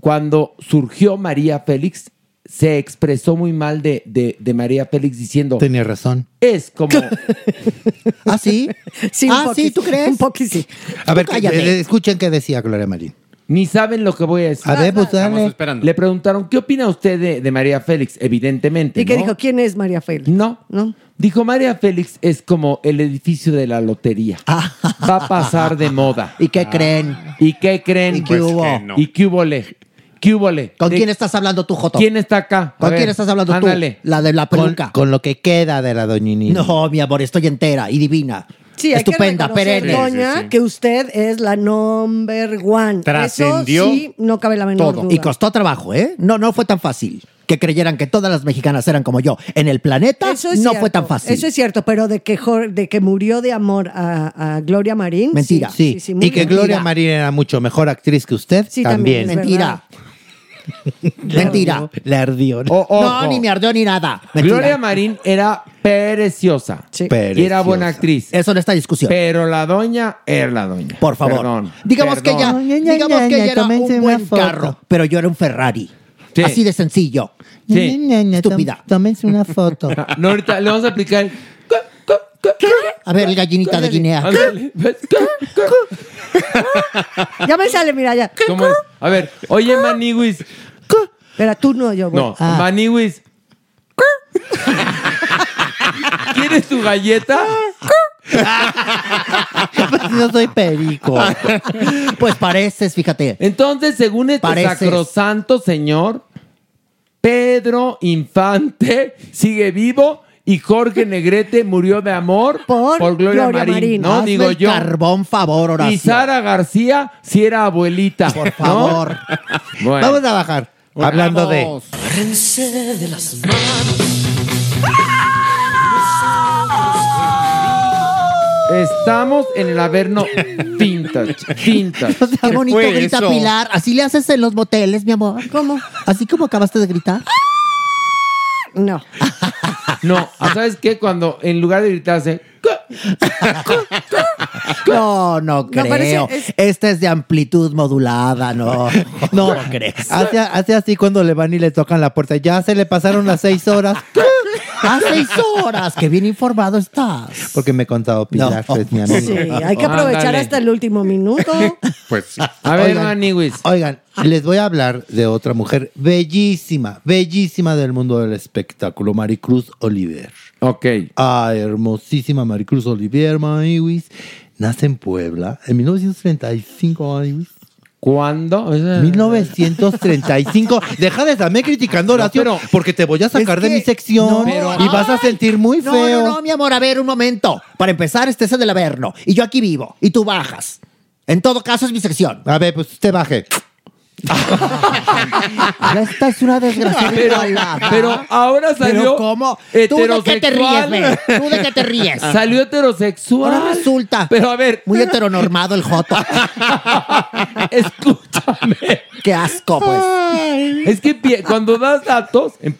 [SPEAKER 4] cuando surgió María Félix, se expresó muy mal de, de- de María Félix diciendo,
[SPEAKER 7] Tenía razón.
[SPEAKER 4] es como... (laughs)
[SPEAKER 13] ¿Ah, sí?
[SPEAKER 5] Sí, un
[SPEAKER 13] ah, sí,
[SPEAKER 5] poquito,
[SPEAKER 13] ¿tú crees?
[SPEAKER 5] Un poquito sí.
[SPEAKER 7] A ver,
[SPEAKER 13] cállate.
[SPEAKER 7] eh, escuchen qué decía Gloria Marín.
[SPEAKER 4] Ni saben lo que voy a decir.
[SPEAKER 7] A ver, pues
[SPEAKER 8] Estamos
[SPEAKER 7] dale.
[SPEAKER 8] esperando.
[SPEAKER 4] Le preguntaron, ¿qué opina usted de, de María Félix? Evidentemente.
[SPEAKER 5] ¿Y qué
[SPEAKER 4] ¿no?
[SPEAKER 5] dijo? ¿Quién es María Félix?
[SPEAKER 4] No.
[SPEAKER 5] ¿No?
[SPEAKER 4] Dijo, María Félix es como el edificio de la lotería. Va a pasar de moda. (laughs)
[SPEAKER 13] ¿Y qué creen?
[SPEAKER 4] ¿Y qué creen?
[SPEAKER 13] ¿Y qué hubo?
[SPEAKER 8] que no.
[SPEAKER 4] ¿Y qué hubo le? ¿Qué hubo le?
[SPEAKER 13] ¿Con
[SPEAKER 4] De-
[SPEAKER 13] quién estás hablando tú, Joto?
[SPEAKER 4] ¿Quién está acá? A
[SPEAKER 13] ¿Con
[SPEAKER 4] ver,
[SPEAKER 13] quién estás hablando
[SPEAKER 4] ándale.
[SPEAKER 13] tú? La de la
[SPEAKER 7] Con,
[SPEAKER 13] peluca.
[SPEAKER 7] con lo que queda de la doñinini.
[SPEAKER 13] No, mi amor, estoy entera y divina.
[SPEAKER 5] Sí, hay
[SPEAKER 13] Estupenda,
[SPEAKER 5] que
[SPEAKER 13] perenne.
[SPEAKER 5] Doña,
[SPEAKER 8] Sí, sí.
[SPEAKER 5] que usted es la number one.
[SPEAKER 8] Trascendió
[SPEAKER 5] Eso sí, no cabe la menor
[SPEAKER 13] Todo.
[SPEAKER 5] duda.
[SPEAKER 13] Y costó trabajo, ¿eh? No, no fue tan fácil. Que creyeran que todas las mexicanas eran como yo. En el planeta
[SPEAKER 5] Eso es
[SPEAKER 13] no
[SPEAKER 5] cierto,
[SPEAKER 13] fue tan fácil.
[SPEAKER 5] Eso es cierto, pero de que, de que murió de amor a, a Gloria Marín.
[SPEAKER 13] Mentira.
[SPEAKER 7] Sí,
[SPEAKER 5] muy
[SPEAKER 7] y que
[SPEAKER 5] bien.
[SPEAKER 7] Gloria Marín era mucho mejor actriz que usted.
[SPEAKER 5] Sí,
[SPEAKER 7] también.
[SPEAKER 5] también, es
[SPEAKER 13] Mentira. (laughs) Mentira.
[SPEAKER 7] Le ardió. ¿no?
[SPEAKER 4] O- ojo.
[SPEAKER 13] No, ni me ardió ni nada. Mentira.
[SPEAKER 4] Gloria Marín era preciosa.
[SPEAKER 5] Sí.
[SPEAKER 4] Y era buena actriz.
[SPEAKER 13] Eso no está discusión.
[SPEAKER 4] Pero la doña era la doña.
[SPEAKER 13] Por favor.
[SPEAKER 4] Perdón,
[SPEAKER 13] digamos que ella, digamos que ella era
[SPEAKER 7] tómense
[SPEAKER 13] un
[SPEAKER 7] una
[SPEAKER 13] buen
[SPEAKER 7] foto.
[SPEAKER 13] carro, pero yo era un Ferrari.
[SPEAKER 4] Sí.
[SPEAKER 13] Así de sencillo.
[SPEAKER 4] Sí.
[SPEAKER 7] Ña, Ña, Ña,
[SPEAKER 13] Estúpida.
[SPEAKER 7] Tómense una foto. (laughs)
[SPEAKER 4] No, ahorita le vamos a aplicar
[SPEAKER 13] A ver, el gallinita de Guinea.
[SPEAKER 5] Ya me sale, mira, ya.
[SPEAKER 4] ¿Cómo es? A ver, oye, Maniwis.
[SPEAKER 5] Espera, tú no, yo voy.
[SPEAKER 4] No,
[SPEAKER 13] Ah.
[SPEAKER 4] Maniwis. ¿Quieres tu galleta?
[SPEAKER 7] Pues no soy perico.
[SPEAKER 13] Pues pareces, fíjate.
[SPEAKER 4] Entonces, según este
[SPEAKER 13] Pareces.
[SPEAKER 4] sacrosanto señor, Pedro Infante sigue vivo y Jorge Negrete murió de amor
[SPEAKER 5] Por
[SPEAKER 4] Gloria,
[SPEAKER 5] Gloria
[SPEAKER 4] Marín.
[SPEAKER 5] Marín.
[SPEAKER 4] No,
[SPEAKER 13] Hazme
[SPEAKER 4] digo
[SPEAKER 13] el
[SPEAKER 4] yo.
[SPEAKER 13] Carbón, favor, Horacio.
[SPEAKER 4] Y Sara García si era abuelita.
[SPEAKER 13] Por favor. (laughs)
[SPEAKER 4] Bueno.
[SPEAKER 7] Vamos a bajar. Hablando de.
[SPEAKER 12] Agárrense de las manos.
[SPEAKER 4] Estamos en el Averno Vintage. Vintage. (laughs)
[SPEAKER 13] Qué bonito grita
[SPEAKER 8] eso?
[SPEAKER 13] Pilar. Así le haces en los moteles, mi amor.
[SPEAKER 5] ¿Cómo?
[SPEAKER 13] Así como acabaste de gritar.
[SPEAKER 5] No. (laughs)
[SPEAKER 4] No, ¿sabes qué? Cuando en lugar de gritarse,
[SPEAKER 13] No, no creo.
[SPEAKER 5] parece- es-
[SPEAKER 13] Esta es de amplitud modulada, no. (laughs) No, crees.
[SPEAKER 7] Hace, hace así cuando le van y le tocan la puerta. Ya se le pasaron las seis horas. (laughs)
[SPEAKER 13] A seis horas. Qué bien informado estás.
[SPEAKER 7] Porque me he contado Pilar,
[SPEAKER 13] No.
[SPEAKER 7] que es mi amigo.
[SPEAKER 5] Sí, hay que aprovechar
[SPEAKER 4] Ándale.
[SPEAKER 5] hasta el último minuto.
[SPEAKER 8] Pues sí.
[SPEAKER 4] a ver,
[SPEAKER 7] Oigan.
[SPEAKER 4] Maniwis.
[SPEAKER 7] Oigan, les voy a hablar de otra mujer bellísima, bellísima del mundo del espectáculo, Maricruz Oliver.
[SPEAKER 4] Ok.
[SPEAKER 7] Ah, hermosísima Maricruz Oliver, Maniwis. Nace en Puebla en 1935, Maniwis.
[SPEAKER 4] ¿Cuándo?
[SPEAKER 7] 1935. (laughs) Deja de estarme criticando, Horacio,
[SPEAKER 4] No, pero-
[SPEAKER 7] porque te voy a sacar
[SPEAKER 13] Es
[SPEAKER 7] de mi sección
[SPEAKER 13] no, pero-
[SPEAKER 7] y vas a sentir muy
[SPEAKER 13] No,
[SPEAKER 7] feo.
[SPEAKER 13] no, no, mi amor, a ver, un momento. Para empezar, este es el del Averno. Y yo aquí vivo. Y tú bajas. En todo caso, es mi sección.
[SPEAKER 7] A ver, pues usted baje.
[SPEAKER 13] Esta es una desgracia.
[SPEAKER 4] Pero, pero ahora salió
[SPEAKER 13] ¿Pero cómo? ¿Tú de qué te ríes, ve? ¿Tú de qué te ríes?
[SPEAKER 4] Salió heterosexual.
[SPEAKER 13] Ahora resulta.
[SPEAKER 4] Pero a ver,
[SPEAKER 13] Muy heteronormado el Joto. (laughs)
[SPEAKER 4] escúchame.
[SPEAKER 13] Qué asco, pues.
[SPEAKER 4] Es que cuando das datos,
[SPEAKER 7] pues,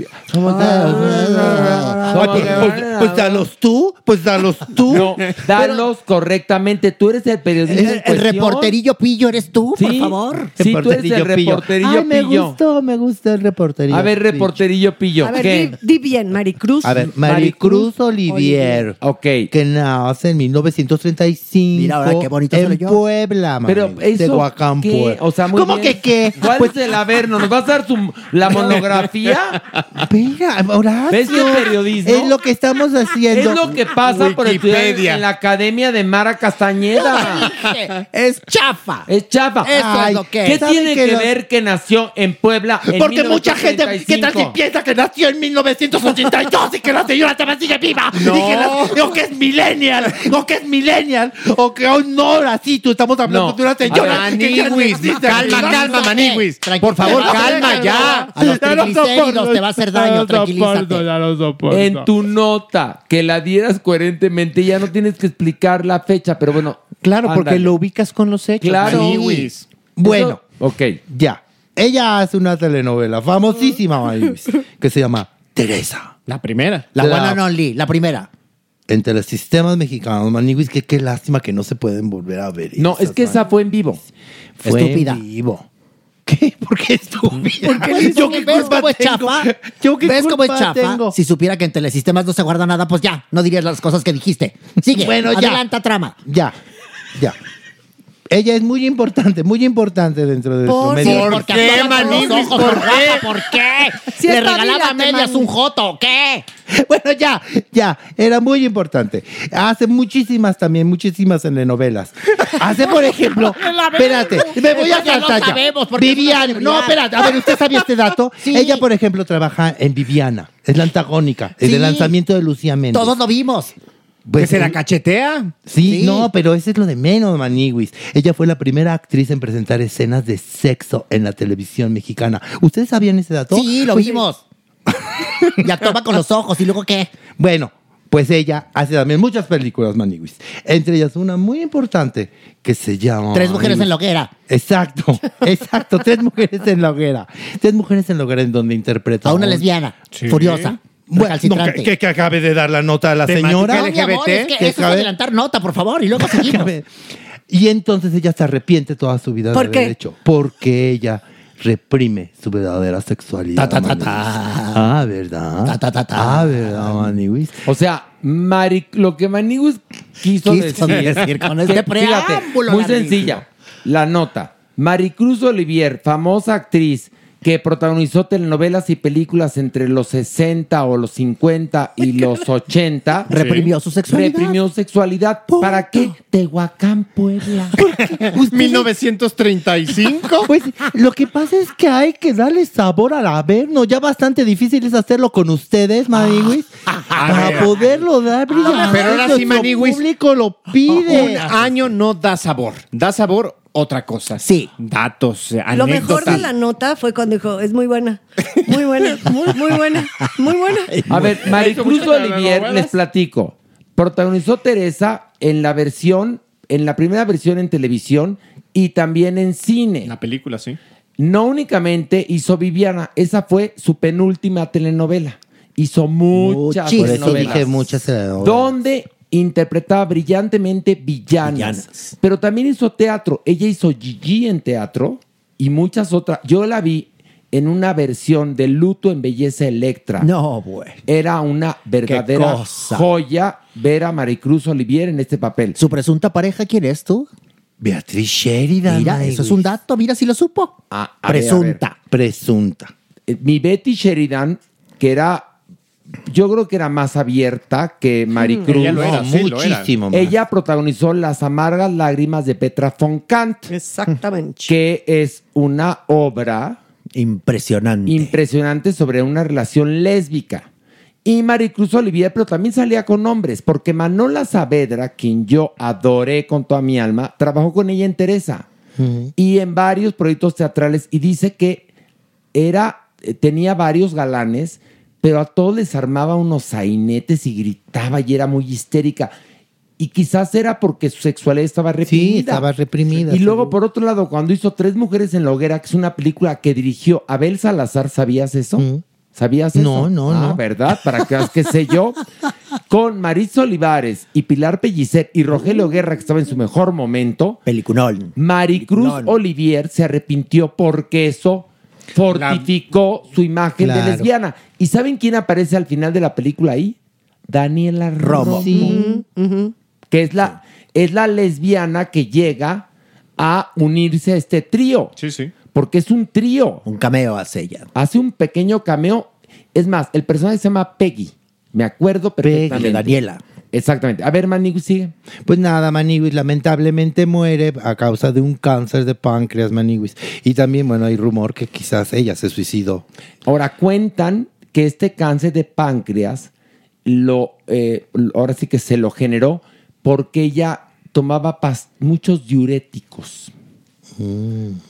[SPEAKER 7] pues, dalos tú, pues dalos tú.
[SPEAKER 4] No, dalos correctamente. Tú eres el periodista.
[SPEAKER 13] El,
[SPEAKER 4] en
[SPEAKER 13] el
[SPEAKER 4] cuestión.
[SPEAKER 13] reporterillo pillo eres tú, por favor.
[SPEAKER 4] Sí, tú eres el reporterillo
[SPEAKER 7] Ay, me
[SPEAKER 4] pillo.
[SPEAKER 7] gustó, me gusta el reporterillo.
[SPEAKER 4] A ver, reporterillo pillo.
[SPEAKER 5] A ver,
[SPEAKER 4] ¿Qué?
[SPEAKER 5] di, di bien, Maricruz.
[SPEAKER 7] A ver, Maricruz Olivier.
[SPEAKER 4] Ok.
[SPEAKER 7] Que nace en 1935.
[SPEAKER 13] Mira, ahora qué bonito
[SPEAKER 7] En
[SPEAKER 13] leyó.
[SPEAKER 7] Puebla,
[SPEAKER 4] Pero
[SPEAKER 7] mami, de
[SPEAKER 4] eso,
[SPEAKER 7] Huacán,
[SPEAKER 4] ¿qué?
[SPEAKER 7] Puebla.
[SPEAKER 4] O sea, muy
[SPEAKER 7] ¿Cómo
[SPEAKER 4] bien.
[SPEAKER 7] que qué?
[SPEAKER 4] ¿Cuál
[SPEAKER 7] Pues,
[SPEAKER 4] es el Averno? ¿Nos va a dar su, la monografía? (laughs)
[SPEAKER 7] Venga, Horacio.
[SPEAKER 4] ¿Ves qué periodismo?
[SPEAKER 7] Es lo que estamos haciendo.
[SPEAKER 4] Es lo que pasa por estudiar en,
[SPEAKER 8] Wikipedia.
[SPEAKER 4] en la Academia de Mara Castañeda.
[SPEAKER 13] Es chafa.
[SPEAKER 4] Es chafa.
[SPEAKER 13] Eso
[SPEAKER 7] Ay,
[SPEAKER 13] es lo que
[SPEAKER 4] ¿Qué
[SPEAKER 13] es.
[SPEAKER 7] ¿Saben
[SPEAKER 4] tiene
[SPEAKER 7] que
[SPEAKER 4] que
[SPEAKER 7] lo-
[SPEAKER 4] ver que nació en Puebla en
[SPEAKER 7] Porque mucha gente, ¿qué tal si
[SPEAKER 4] 1935?
[SPEAKER 7] piensa que nació en 1982 y que la señora todavía sigue viva?
[SPEAKER 4] No.
[SPEAKER 7] Y que la- o que es millennial, o que es millennial, o que hoy no, así tú estamos hablando
[SPEAKER 4] No.
[SPEAKER 7] de una señora
[SPEAKER 4] A ver,
[SPEAKER 7] que ya no
[SPEAKER 8] Maniwis,
[SPEAKER 7] existe.
[SPEAKER 8] calma, calma, Maniwis. Maniwis. Por favor, calma ya.
[SPEAKER 13] A los triglicéridos te va a hacer daño, tranquilízate.
[SPEAKER 4] En tu nota, que la dieras coherentemente, ya no tienes que explicar la fecha, pero bueno.
[SPEAKER 8] Claro, porque lo ubicas con los hechos.
[SPEAKER 4] Claro.
[SPEAKER 8] Maniwis.
[SPEAKER 7] Bueno,
[SPEAKER 4] ok.
[SPEAKER 7] Ya. Ella hace una telenovela famosísima, (laughs) Maniwis, que se llama Teresa.
[SPEAKER 8] La primera.
[SPEAKER 13] La one and only, la primera.
[SPEAKER 7] Entre los sistemas mexicanos, Maniwis, que qué lástima que no se pueden volver a ver.
[SPEAKER 4] No, es que esa fue en vivo.
[SPEAKER 7] Fue
[SPEAKER 13] Estúpida.
[SPEAKER 7] en vivo. ¿Qué? ¿Por qué estúpida?
[SPEAKER 13] Pues,
[SPEAKER 7] ¿Yo qué
[SPEAKER 13] ¿Ves
[SPEAKER 7] culpa
[SPEAKER 13] cómo es
[SPEAKER 7] tengo?
[SPEAKER 13] chafa?
[SPEAKER 7] ¿Yo qué
[SPEAKER 13] ¿Ves cómo es
[SPEAKER 7] culpa
[SPEAKER 13] chafa?
[SPEAKER 7] tengo?
[SPEAKER 13] Si supiera que en Telesistemas no se guarda nada, pues ya, no dirías las cosas que dijiste. Sigue,
[SPEAKER 7] Bueno, ya.
[SPEAKER 13] adelanta trama.
[SPEAKER 7] Ya, ya. Ella es muy importante, muy importante dentro de
[SPEAKER 13] ¿Por
[SPEAKER 7] nuestro
[SPEAKER 13] qué?
[SPEAKER 7] medio.
[SPEAKER 13] Porque actúa con los ojos,
[SPEAKER 7] ¿Por
[SPEAKER 13] Rafa, (laughs) ¿Por qué?
[SPEAKER 7] Si
[SPEAKER 13] ¿Le regalaba a medias un joto o qué? (laughs)
[SPEAKER 7] Bueno, ya, ya, era muy importante. Hace muchísimas también, muchísimas telenovelas. Hace, por ejemplo, (laughs) espérate, me voy a
[SPEAKER 13] Eso ya lo
[SPEAKER 7] saltar ya.
[SPEAKER 13] sabemos, porque es una
[SPEAKER 7] Viviana, no, espérate, a ver, ¿usted sabía este dato?
[SPEAKER 13] Sí.
[SPEAKER 7] Ella, por ejemplo, trabaja en Viviana, es la antagónica, el
[SPEAKER 13] Sí.
[SPEAKER 7] del lanzamiento de Lucía Méndez.
[SPEAKER 13] Todos lo vimos.
[SPEAKER 7] Pues,
[SPEAKER 8] ¿Que se la cachetea?
[SPEAKER 7] Sí,
[SPEAKER 13] Sí.
[SPEAKER 7] no, pero eso es lo de menos, Maniwis. Ella fue la primera actriz en presentar escenas de sexo en la televisión mexicana. ¿Ustedes sabían ese dato?
[SPEAKER 13] Sí, lo
[SPEAKER 7] Pues,
[SPEAKER 13] vimos. (laughs) y actuaba con los ojos, ¿y luego qué?
[SPEAKER 7] Bueno, pues ella hace también muchas películas, Maniwis. Entre ellas una muy importante que se llama...
[SPEAKER 13] Tres mujeres en la hoguera.
[SPEAKER 7] Exacto, (laughs) exacto. Tres mujeres en la hoguera. Tres mujeres en la hoguera en donde interpreta...
[SPEAKER 13] A una
[SPEAKER 7] un-
[SPEAKER 13] lesbiana,
[SPEAKER 7] Sí.
[SPEAKER 13] furiosa,
[SPEAKER 7] Bueno, no, que, que- que acabe de dar la nota a la
[SPEAKER 8] Temática
[SPEAKER 7] señora.
[SPEAKER 13] No, mi amor, es que
[SPEAKER 7] Que
[SPEAKER 13] eso es adelantar nota, por favor, y luego (laughs) seguimos.
[SPEAKER 7] Y entonces ella se arrepiente toda su vida
[SPEAKER 5] ¿Por
[SPEAKER 7] de
[SPEAKER 5] qué?
[SPEAKER 7] haber hecho. Porque ella reprime su verdadera sexualidad.
[SPEAKER 13] Ta, ta, ta,
[SPEAKER 7] Maniwis.
[SPEAKER 13] ta.
[SPEAKER 7] Ah, ¿verdad?
[SPEAKER 13] Ta, ta, ta, ta.
[SPEAKER 7] Ah, ¿verdad, Maniwis?
[SPEAKER 4] O sea, Mari, lo que Manigus quiso,
[SPEAKER 13] Quiso
[SPEAKER 4] decir,
[SPEAKER 13] decir con (laughs) este
[SPEAKER 4] fíjate,
[SPEAKER 13] preámbulo
[SPEAKER 4] muy sencilla. La nota. Maricruz Olivier, famosa actriz que protagonizó telenovelas y películas entre los 60 o los 50 y los 80.
[SPEAKER 13] Reprimió su sexualidad.
[SPEAKER 4] Reprimió sexualidad. ¿Para qué? Tehuacán, Puebla.
[SPEAKER 8] 1935. (laughs) (laughs)
[SPEAKER 7] Pues lo que pasa es que hay que darle sabor al averno. Ya bastante difícil es hacerlo con ustedes, Maniwis. (laughs) para
[SPEAKER 8] ver.
[SPEAKER 7] poderlo dar brillante.
[SPEAKER 8] Pero ahora sí, Maniwis.
[SPEAKER 7] público lo pide.
[SPEAKER 8] Un año no da sabor. Da sabor otra cosa.
[SPEAKER 13] Sí.
[SPEAKER 8] Datos,
[SPEAKER 5] Lo mejor de la nota fue cuando dijo, es muy buena, muy buena, muy, muy buena, muy buena. (laughs)
[SPEAKER 4] A ver, Maricruz Olivier, les platico. Protagonizó Teresa en la versión, en la primera versión en televisión y también en cine.
[SPEAKER 8] La película, sí.
[SPEAKER 4] No únicamente hizo Viviana, esa fue su penúltima telenovela. Hizo muchas
[SPEAKER 7] Por eso
[SPEAKER 4] telenovelas.
[SPEAKER 7] dije muchas telenovelas.
[SPEAKER 4] Donde interpretaba brillantemente villanas,
[SPEAKER 13] Villanas.
[SPEAKER 4] Pero también hizo teatro. Ella hizo Gigi en teatro y muchas otras. Yo la vi en una versión de Luto en Belleza Electra.
[SPEAKER 13] No, güey.
[SPEAKER 4] Era una verdadera joya ver a Maricruz Olivier en este papel.
[SPEAKER 13] ¿Su presunta pareja quién es tú?
[SPEAKER 7] Beatriz Sheridan.
[SPEAKER 13] Mira, eso es un dato, mira si lo supo.
[SPEAKER 4] Ah, a ver, a
[SPEAKER 13] Presunta.
[SPEAKER 7] Presunta.
[SPEAKER 4] Eh, Mi Betty Sheridan, que era, yo creo que era más abierta que Maricruz.
[SPEAKER 8] Ella lo era,
[SPEAKER 7] No,
[SPEAKER 8] sí, lo era.
[SPEAKER 7] muchísimo más.
[SPEAKER 4] Ella protagonizó Las amargas lágrimas de Petra von Kant,
[SPEAKER 5] Exactamente.
[SPEAKER 4] que es una obra
[SPEAKER 13] Impresionante.
[SPEAKER 4] impresionante sobre una relación lésbica. Y Maricruz Olivier, pero también salía con hombres, porque Manola Saavedra, quien yo adoré con toda mi alma, trabajó con ella en Teresa y en varios proyectos teatrales y dice que era, eh, tenía varios galanes, pero a todos les armaba unos sainetes y gritaba y era muy histérica. Y quizás era porque su sexualidad estaba reprimida.
[SPEAKER 7] Sí, estaba reprimida.
[SPEAKER 4] Y luego, por otro lado, cuando hizo Tres Mujeres en la Hoguera, que es una película que dirigió Abel Salazar, ¿sabías eso? ¿Sabías eso?
[SPEAKER 7] No, no,
[SPEAKER 4] Ah,
[SPEAKER 7] no.
[SPEAKER 4] ¿verdad? Para que que sé yo. (laughs) Con Maritza Olivares y Pilar Pellicer y Rogelio Guerra, que estaba en su mejor momento,
[SPEAKER 13] Peliculón.
[SPEAKER 4] Maricruz. Olivier se arrepintió porque eso fortificó su imagen de lesbiana. ¿Y saben quién aparece al final de la película ahí? Daniela Romo.
[SPEAKER 7] Sí.
[SPEAKER 4] Que es la, es la lesbiana que llega a unirse a este trío.
[SPEAKER 8] Sí, sí.
[SPEAKER 4] Porque es un trío.
[SPEAKER 13] Un cameo hace ella.
[SPEAKER 4] Hace un pequeño cameo. Es más, el personaje se llama Peggy. Me acuerdo perfectamente.
[SPEAKER 13] De Daniela.
[SPEAKER 4] Exactamente. A ver, Manigu, sigue.
[SPEAKER 7] Pues nada, Maniwis lamentablemente muere a causa de un cáncer de páncreas, Maniwis. Y también, bueno, hay rumor que quizás ella se suicidó.
[SPEAKER 4] Ahora cuentan que este cáncer de páncreas lo, eh, ahora sí que se lo generó porque ella tomaba muchos diuréticos.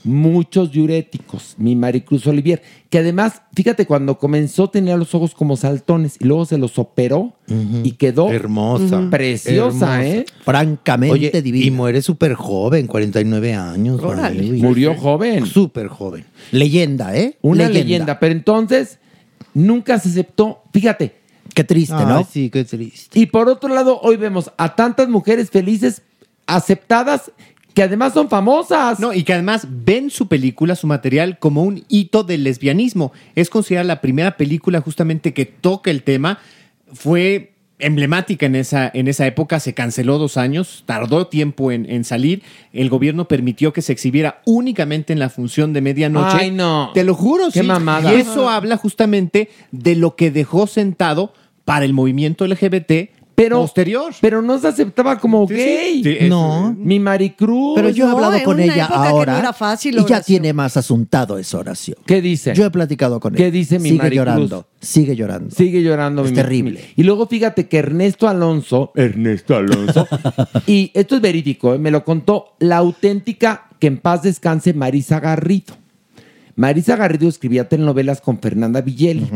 [SPEAKER 4] Muchos diuréticos, mi Maricruz Olivier, que además, fíjate, cuando comenzó tenía los ojos como saltones y luego se los operó y quedó
[SPEAKER 7] Hermosa.
[SPEAKER 4] Preciosa,
[SPEAKER 7] Hermosa.
[SPEAKER 4] ¿eh?
[SPEAKER 13] Francamente
[SPEAKER 7] Oye,
[SPEAKER 13] divina.
[SPEAKER 7] Y muere súper joven, 49 años.
[SPEAKER 4] Murió joven.
[SPEAKER 7] Súper joven.
[SPEAKER 13] Leyenda, ¿eh?
[SPEAKER 4] Una leyenda. pero entonces nunca se aceptó. Fíjate.
[SPEAKER 13] Qué triste, ¿no?
[SPEAKER 7] sí, qué triste.
[SPEAKER 4] Y por otro lado, hoy vemos a tantas mujeres felices, aceptadas, que además son famosas.
[SPEAKER 8] No, y que además ven su película, su material, como un hito del lesbianismo. Es considerada la primera película justamente que toca el tema. Fue emblemática en esa, en esa época, se canceló dos años, tardó tiempo en, en salir. El gobierno permitió que se exhibiera únicamente en la función de medianoche.
[SPEAKER 4] Ay, no.
[SPEAKER 8] Te lo juro,
[SPEAKER 4] Qué
[SPEAKER 8] sí.
[SPEAKER 4] mamada.
[SPEAKER 8] Y eso habla justamente de lo que dejó sentado para el movimiento LGBT
[SPEAKER 4] pero,
[SPEAKER 8] posterior.
[SPEAKER 4] Pero no se aceptaba como gay.
[SPEAKER 8] sí,
[SPEAKER 7] No.
[SPEAKER 4] Mi Maricruz.
[SPEAKER 13] Pero yo he hablado con ella ahora
[SPEAKER 5] no era fácil,
[SPEAKER 13] y ya tiene más asuntado esa oración.
[SPEAKER 4] ¿Qué dice?
[SPEAKER 13] Yo he platicado con
[SPEAKER 4] ¿Qué
[SPEAKER 13] ella.
[SPEAKER 4] dice mi
[SPEAKER 13] Sigue
[SPEAKER 4] Maricruz?
[SPEAKER 13] llorando, sigue llorando.
[SPEAKER 4] Sigue llorando.
[SPEAKER 13] Es
[SPEAKER 4] mi-
[SPEAKER 13] terrible.
[SPEAKER 4] Y luego fíjate que Ernesto Alonso, Ernesto Alonso, (laughs) y esto es verídico, ¿eh? me lo contó la auténtica, que en paz descanse, Marisa Garrido. Marisa Garrido escribía telenovelas con Fernanda Villeli.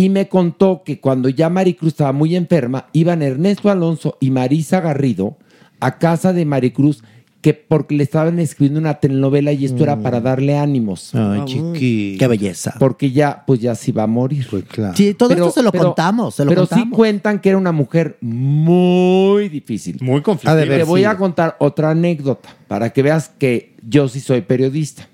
[SPEAKER 4] Y me contó que cuando ya Maricruz estaba muy enferma, iban Ernesto Alonso y Marisa Garrido a casa de Maricruz, que porque le estaban escribiendo una telenovela y esto era para darle ánimos.
[SPEAKER 7] Ay, chiqui.
[SPEAKER 13] Qué belleza.
[SPEAKER 4] Porque ya, pues ya se iba a morir.
[SPEAKER 7] Pues claro.
[SPEAKER 13] Sí, todo esto se lo contamos, se lo
[SPEAKER 4] pero sí cuentan que era una mujer muy difícil.
[SPEAKER 8] Muy conflictiva.
[SPEAKER 4] Te voy a contar otra anécdota para que veas que yo sí soy periodista.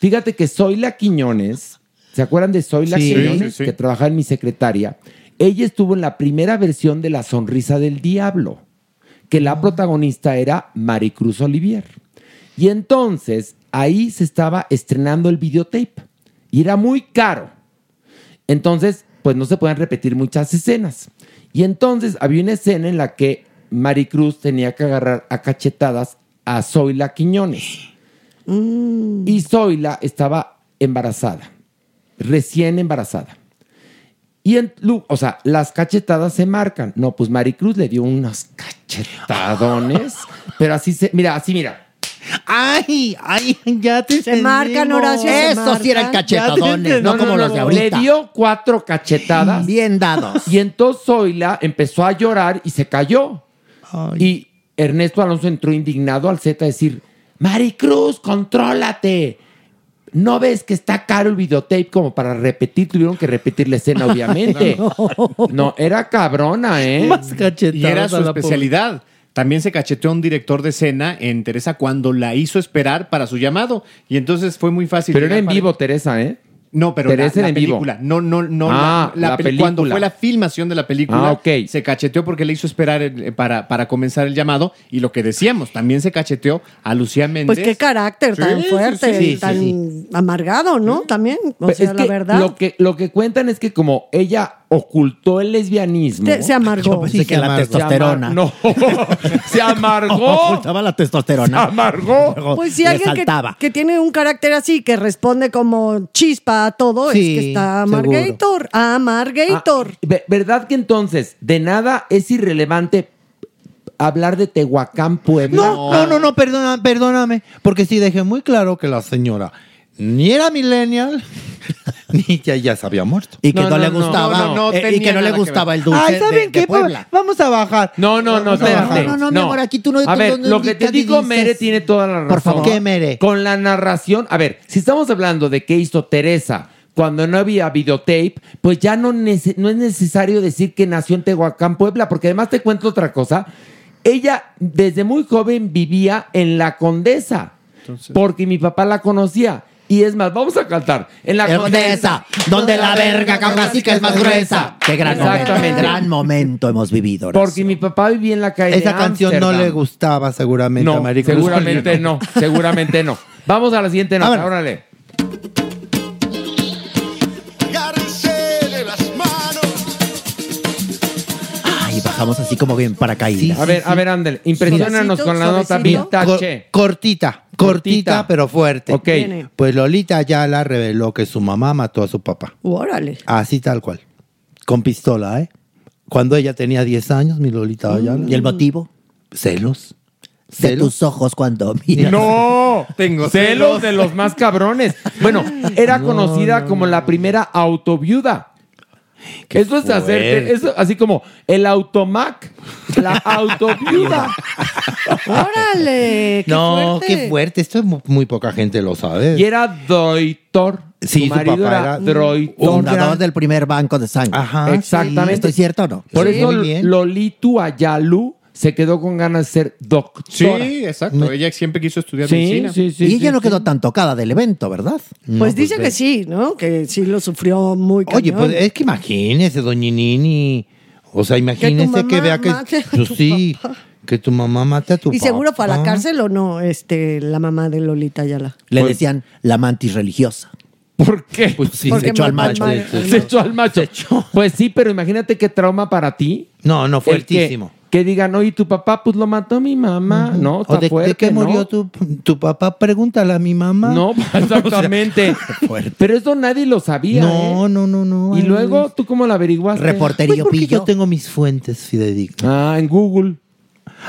[SPEAKER 4] Fíjate que Zoila Quiñones, ¿se acuerdan de Zoila
[SPEAKER 7] Sí.
[SPEAKER 4] Quiñones?
[SPEAKER 8] Sí, sí.
[SPEAKER 4] Que trabaja en mi secretaria. Ella estuvo en la primera versión de La Sonrisa del Diablo, que la protagonista era Maricruz Olivier. Y entonces ahí se estaba estrenando el videotape y era muy caro. Entonces, pues no se pueden repetir muchas escenas. Y entonces había una escena en la que Maricruz tenía que agarrar a cachetadas a Zoila Quiñones. Y Zoila estaba embarazada, recién embarazada. Y, en, o sea, las cachetadas se marcan. No, pues Maricruz le dio unos cachetadones, (laughs) pero así se, mira, así mira.
[SPEAKER 7] Ay, ay, ya te
[SPEAKER 5] Se marcan, Horacio, se
[SPEAKER 13] Esos sí eran cachetadones, no, como los de ahorita.
[SPEAKER 4] Le dio cuatro cachetadas. (laughs)
[SPEAKER 13] Bien dados.
[SPEAKER 4] Y entonces Zoila empezó a llorar y se cayó. Y Ernesto Alonso entró indignado al Z a decir, Maricruz, contrólate. ¿No ves que está caro el videotape como para repetir? Tuvieron que repetir la escena, (laughs) obviamente. no. era cabrona, ¿eh? (laughs)
[SPEAKER 7] Más.
[SPEAKER 8] Y era su especialidad. También se cacheteó a un director de escena en Teresa cuando la hizo esperar para su llamado. Y entonces fue muy fácil.
[SPEAKER 4] Pero era en
[SPEAKER 8] para-
[SPEAKER 4] vivo, Teresa, ¿eh?
[SPEAKER 8] No, pero
[SPEAKER 4] Teresa
[SPEAKER 8] la, la
[SPEAKER 4] en vivo.
[SPEAKER 8] película. No, no, no.
[SPEAKER 4] Ah,
[SPEAKER 8] la,
[SPEAKER 4] la
[SPEAKER 8] peli- Cuando
[SPEAKER 4] película.
[SPEAKER 8] fue la filmación de la película,
[SPEAKER 4] Ah, ok.
[SPEAKER 8] se cacheteó porque le hizo esperar eh, para, para comenzar el llamado. Y lo que decíamos, también se cacheteó a Lucía Méndez.
[SPEAKER 5] Pues qué carácter
[SPEAKER 8] Sí,
[SPEAKER 5] tan fuerte,
[SPEAKER 8] sí, sí,
[SPEAKER 5] tan
[SPEAKER 8] sí.
[SPEAKER 5] amargado, ¿no? También, o
[SPEAKER 4] Pero
[SPEAKER 5] sea,
[SPEAKER 4] es
[SPEAKER 5] la
[SPEAKER 4] que
[SPEAKER 5] verdad.
[SPEAKER 4] Lo que, lo que cuentan es que como ella ocultó el lesbianismo.
[SPEAKER 5] Se amargó.
[SPEAKER 13] Pensé que la testosterona.
[SPEAKER 4] No, (laughs) se amargó. (laughs)
[SPEAKER 13] Ocultaba la testosterona.
[SPEAKER 4] Se amargó.
[SPEAKER 13] Luego
[SPEAKER 5] Pues sí,
[SPEAKER 13] le
[SPEAKER 5] alguien que, tiene un carácter así, que responde como chispa a todo,
[SPEAKER 7] Sí,
[SPEAKER 5] es que está. Amargator. Amargator.
[SPEAKER 4] Ah, ve- ¿Verdad que entonces de nada es irrelevante hablar de Tehuacán, Puebla?
[SPEAKER 7] No, no, no, no, perdona, perdóname. Porque sí dejé muy claro que la señora ni era millennial, (laughs) ni ya, ya se había muerto.
[SPEAKER 13] Y que
[SPEAKER 4] No,
[SPEAKER 13] no, le
[SPEAKER 4] no, no,
[SPEAKER 13] gustaba,
[SPEAKER 8] no, no
[SPEAKER 13] eh, y que no le
[SPEAKER 8] que
[SPEAKER 13] gustaba
[SPEAKER 8] ver.
[SPEAKER 13] el dulce
[SPEAKER 7] Ay,
[SPEAKER 13] de-
[SPEAKER 7] ¿saben
[SPEAKER 13] de,
[SPEAKER 7] qué?
[SPEAKER 13] Puebla.
[SPEAKER 7] Vamos a bajar.
[SPEAKER 4] No, no, no,
[SPEAKER 13] bajar. No, no, mi amor, aquí tú no-
[SPEAKER 4] A ver,
[SPEAKER 13] no-
[SPEAKER 4] lo que te digo,
[SPEAKER 13] dices.
[SPEAKER 4] Mere tiene toda la razón.
[SPEAKER 13] Por favor.
[SPEAKER 7] ¿Qué, Mere?
[SPEAKER 4] Con la narración, a ver, si estamos hablando de qué hizo Teresa cuando no había videotape, pues ya no, nece- no es necesario decir que nació en Tehuacán, Puebla, porque además te cuento otra cosa. Ella desde muy joven vivía en La Condesa, porque mi papá la conocía. Y es más, vamos a cantar. En la
[SPEAKER 13] Condesa, donde la verga caucásica es más gruesa. Qué gran momento, gran momento hemos vivido. Horacio.
[SPEAKER 4] Porque mi papá vivía en la calle.
[SPEAKER 7] Esa
[SPEAKER 4] de
[SPEAKER 7] canción no le gustaba seguramente a
[SPEAKER 4] No,
[SPEAKER 7] Maricruz.
[SPEAKER 4] seguramente no, seguramente no. Vamos a la siguiente nota, órale.
[SPEAKER 13] Ay, bajamos así como bien paracaídas.
[SPEAKER 4] A ver, a ver, Ándale, impresionanos con la nota vintage.
[SPEAKER 7] Cor- cortita, cortita,
[SPEAKER 4] Cortita.
[SPEAKER 7] pero fuerte.
[SPEAKER 4] Ok.
[SPEAKER 5] Viene.
[SPEAKER 7] Pues Lolita Ayala reveló que su mamá mató a su papá.
[SPEAKER 5] Órale.
[SPEAKER 7] Así tal cual. Con pistola, ¿eh? Cuando ella tenía 10 años, mi Lolita Ayala.
[SPEAKER 13] ¿Y el motivo?
[SPEAKER 7] Celos.
[SPEAKER 13] de
[SPEAKER 7] ¿Celos?
[SPEAKER 13] tus ojos cuando miras.
[SPEAKER 4] No, (laughs)
[SPEAKER 7] Tengo
[SPEAKER 4] celos de los más cabrones. Bueno, era
[SPEAKER 7] No,
[SPEAKER 4] conocida
[SPEAKER 7] no,
[SPEAKER 4] como la primera autoviuda. Eso es hacerte, eso así como el automac, la (laughs) autoviuda.
[SPEAKER 5] ¡Órale! ¡Qué
[SPEAKER 7] no,
[SPEAKER 5] fuerte!
[SPEAKER 7] qué fuerte. Esto es mu- muy poca gente lo sabe.
[SPEAKER 4] Y era doitor.
[SPEAKER 7] Sí,
[SPEAKER 4] su marido
[SPEAKER 7] papá
[SPEAKER 4] era,
[SPEAKER 7] era
[SPEAKER 4] droitor.
[SPEAKER 13] Fundador del primer banco de sangre.
[SPEAKER 7] Ajá.
[SPEAKER 4] Exactamente.
[SPEAKER 13] ¿Estoy cierto o no?
[SPEAKER 4] Por
[SPEAKER 7] Sí,
[SPEAKER 4] eso. Lolitu Ayalu se quedó con ganas de ser doctora.
[SPEAKER 8] Sí, exacto. Ella siempre quiso estudiar
[SPEAKER 4] Sí,
[SPEAKER 8] medicina.
[SPEAKER 4] sí, sí.
[SPEAKER 13] y ella
[SPEAKER 4] sí,
[SPEAKER 13] no
[SPEAKER 4] sí.
[SPEAKER 13] quedó tan tocada del evento, ¿verdad?
[SPEAKER 5] Pues dice que sí, ¿no? Que sí lo sufrió muy
[SPEAKER 7] Oye,
[SPEAKER 5] cañón.
[SPEAKER 7] pues es que imagínese, doña Nini. O sea, imagínese que, vea que.
[SPEAKER 5] a (laughs)
[SPEAKER 7] Pues
[SPEAKER 5] tu
[SPEAKER 7] sí,
[SPEAKER 5] papá.
[SPEAKER 7] que tu mamá mate a tu
[SPEAKER 5] ¿Y seguro fue a la
[SPEAKER 7] papá.
[SPEAKER 5] cárcel o no, este, la mamá de Lolita Ayala?
[SPEAKER 13] Le
[SPEAKER 4] Pues-
[SPEAKER 13] decían la mantis religiosa.
[SPEAKER 4] ¿Por qué?
[SPEAKER 7] Pues sí,
[SPEAKER 13] se echó al macho.
[SPEAKER 4] Se echó al macho. Pues sí, pero imagínate qué trauma para ti.
[SPEAKER 7] No, no,
[SPEAKER 4] el
[SPEAKER 7] fuertísimo.
[SPEAKER 4] Que, que digan, oye, tu papá pues lo mató mi mamá. No, está
[SPEAKER 7] ¿O de,
[SPEAKER 4] fuerte,
[SPEAKER 7] de qué
[SPEAKER 4] ¿no?
[SPEAKER 7] murió tu, tu papá? Pregúntale a mi mamá.
[SPEAKER 4] No, (laughs) (laughs) exactamente. pero eso nadie lo sabía.
[SPEAKER 7] No,
[SPEAKER 4] ¿eh?
[SPEAKER 7] no, no, no.
[SPEAKER 4] Y luego, ¿tú cómo lo averiguaste?
[SPEAKER 7] Pues
[SPEAKER 13] Reporterío
[SPEAKER 7] porque
[SPEAKER 13] pillo.
[SPEAKER 7] yo tengo mis fuentes fidedignas.
[SPEAKER 4] Ah, en Google.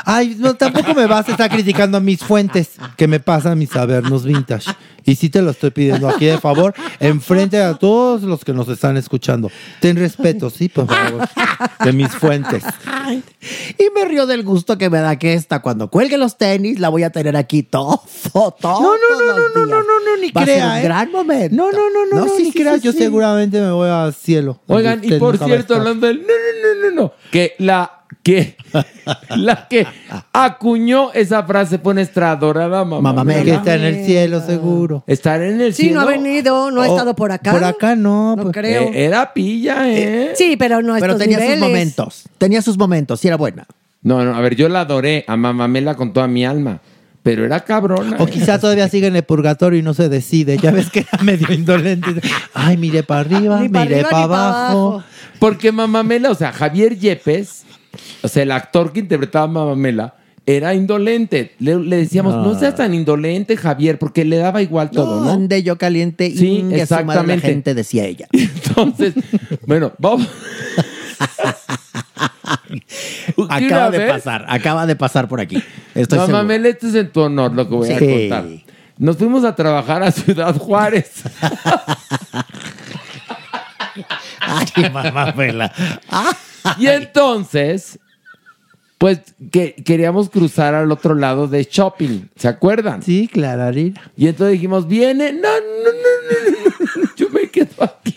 [SPEAKER 7] Ay, no, tampoco me vas a estar criticando a mis fuentes que me pasan mis sabernos vintage. Y sí te lo estoy pidiendo aquí de favor, enfrente a todos los que nos están escuchando. Ten respeto, sí, por favor, de mis fuentes.
[SPEAKER 13] Y me río del gusto que me da que esta, cuando cuelgue los tenis, la voy a tener aquí todo, todo.
[SPEAKER 7] No, no, no, no, no, no, no, no, ni
[SPEAKER 13] Va a ser un
[SPEAKER 7] ¿eh?
[SPEAKER 13] gran momento.
[SPEAKER 7] No, no, no, no, no,
[SPEAKER 13] sí,
[SPEAKER 7] ni
[SPEAKER 13] sí,
[SPEAKER 7] creas,
[SPEAKER 13] sí,
[SPEAKER 7] yo
[SPEAKER 13] sí.
[SPEAKER 7] seguramente me voy al cielo.
[SPEAKER 4] Oigan, y por cierto, hablando del. No, no, no, no, no. Que la que la que acuñó esa frase fue nuestra adorada mamá.
[SPEAKER 13] Mamá Mela.
[SPEAKER 7] Que está en el cielo, seguro.
[SPEAKER 4] Estar en el
[SPEAKER 5] Sí,
[SPEAKER 4] cielo.
[SPEAKER 5] no ha venido, no ha
[SPEAKER 7] Oh,
[SPEAKER 5] estado por acá.
[SPEAKER 7] Por acá no.
[SPEAKER 5] No
[SPEAKER 7] pues.
[SPEAKER 5] creo.
[SPEAKER 4] Eh, era pilla, ¿eh?
[SPEAKER 5] Sí, pero no a
[SPEAKER 13] Pero
[SPEAKER 5] estos
[SPEAKER 13] tenía sus momentos. Tenía sus momentos y era buena.
[SPEAKER 4] No, no, a ver, yo la adoré a Mamamela con toda mi alma. Pero era cabrona.
[SPEAKER 7] O
[SPEAKER 4] ¿eh?
[SPEAKER 7] quizá todavía sigue en el purgatorio y no se decide. Ya ves que era medio indolente. Ay, mire para arriba,
[SPEAKER 5] Ni pa'
[SPEAKER 7] mire
[SPEAKER 5] arriba,
[SPEAKER 7] para
[SPEAKER 5] ni pa'
[SPEAKER 7] abajo.
[SPEAKER 5] abajo.
[SPEAKER 4] Porque Mamamela, o sea, Javier Yepes, o sea, el actor que interpretaba a Mamamela, era indolente. Le, le decíamos, no. seas tan indolente, Javier, porque le daba igual todo, ¿no?
[SPEAKER 13] Ande yo caliente y
[SPEAKER 4] Sí,
[SPEAKER 13] madre la
[SPEAKER 4] exactamente.
[SPEAKER 13] gente, decía ella. (laughs)
[SPEAKER 4] Entonces, bueno, vamos. (laughs)
[SPEAKER 13] Acaba de
[SPEAKER 4] vez-
[SPEAKER 13] pasar, acaba de pasar por aquí. Estoy
[SPEAKER 4] esto es en tu honor lo que voy a contar. Nos fuimos a trabajar a Ciudad Juárez. (laughs)
[SPEAKER 7] Ay, mamá Mela
[SPEAKER 4] y entonces, pues que, queríamos cruzar al otro lado de shopping, ¿se acuerdan?
[SPEAKER 7] Sí, claro,
[SPEAKER 4] Y entonces dijimos, viene, no, no, no, no, no, yo me quedo aquí.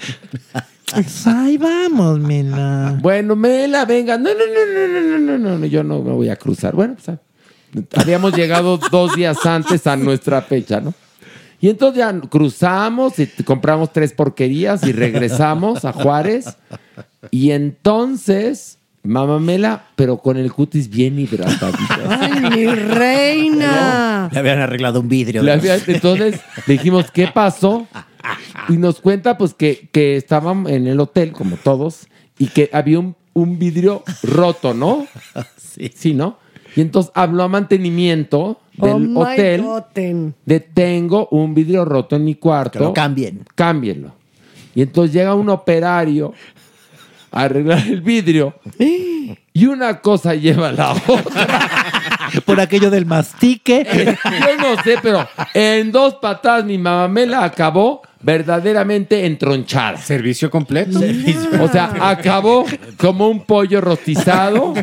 [SPEAKER 7] Ahí vamos, Mela.
[SPEAKER 4] Bueno, Mela, venga. No, no, no, no, no, no, no, yo no me voy a cruzar. Bueno, pues habíamos llegado dos días antes a nuestra fecha, ¿no? Y entonces ya cruzamos y compramos tres porquerías y regresamos a Juárez. Y entonces, mamá Mela, pero con el cutis bien hidratadito.
[SPEAKER 5] Ay, mi reina.
[SPEAKER 13] Le habían arreglado un vidrio. Los-
[SPEAKER 4] entonces dijimos, ¿qué pasó? Y nos cuenta pues que, que estaban en el hotel, como todos, y que había un, un vidrio roto, ¿no? Sí. Sí, ¿no? Y entonces habló a mantenimiento del
[SPEAKER 5] Oh
[SPEAKER 4] hotel
[SPEAKER 5] goten.
[SPEAKER 4] de tengo un vidrio roto en mi cuarto.
[SPEAKER 13] Que lo cambien.
[SPEAKER 4] Cámbienlo. Y entonces llega un operario a arreglar el vidrio (gasps) y una cosa lleva a la otra. (laughs)
[SPEAKER 7] Por aquello del mastique. (laughs)
[SPEAKER 4] Yo no sé, pero en dos patadas mi mamá me la acabó verdaderamente entronchada.
[SPEAKER 8] Servicio completo.
[SPEAKER 4] O sea, acabó como un pollo rostizado.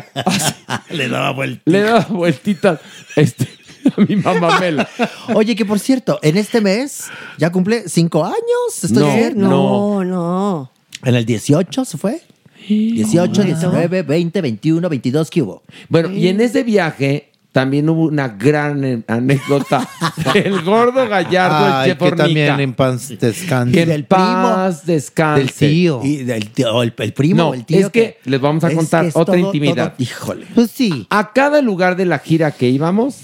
[SPEAKER 13] Le daba vuelta.
[SPEAKER 4] Le daba vueltitas este, a mi mamá Mela.
[SPEAKER 13] Oye, que por cierto, en este mes ya cumple cinco años. ¿Estoy
[SPEAKER 4] No,
[SPEAKER 13] cierto?
[SPEAKER 5] No, no.
[SPEAKER 13] En el 18 se fue. 18, 19, 20, 21, 22, ¿qué hubo?
[SPEAKER 4] Bueno, y en ese viaje también hubo una gran anécdota (laughs) del gordo Gallardo,
[SPEAKER 7] Ay,
[SPEAKER 4] el
[SPEAKER 7] que también en paz descanse.
[SPEAKER 4] en paz descanse.
[SPEAKER 7] Del tío.
[SPEAKER 13] Y del tío, el, el primo,
[SPEAKER 4] No,
[SPEAKER 13] el tío.
[SPEAKER 4] es que les vamos a contar otra
[SPEAKER 13] todo-
[SPEAKER 4] intimidad.
[SPEAKER 13] todo- híjole.
[SPEAKER 7] Pues sí.
[SPEAKER 4] A cada lugar de la gira que íbamos,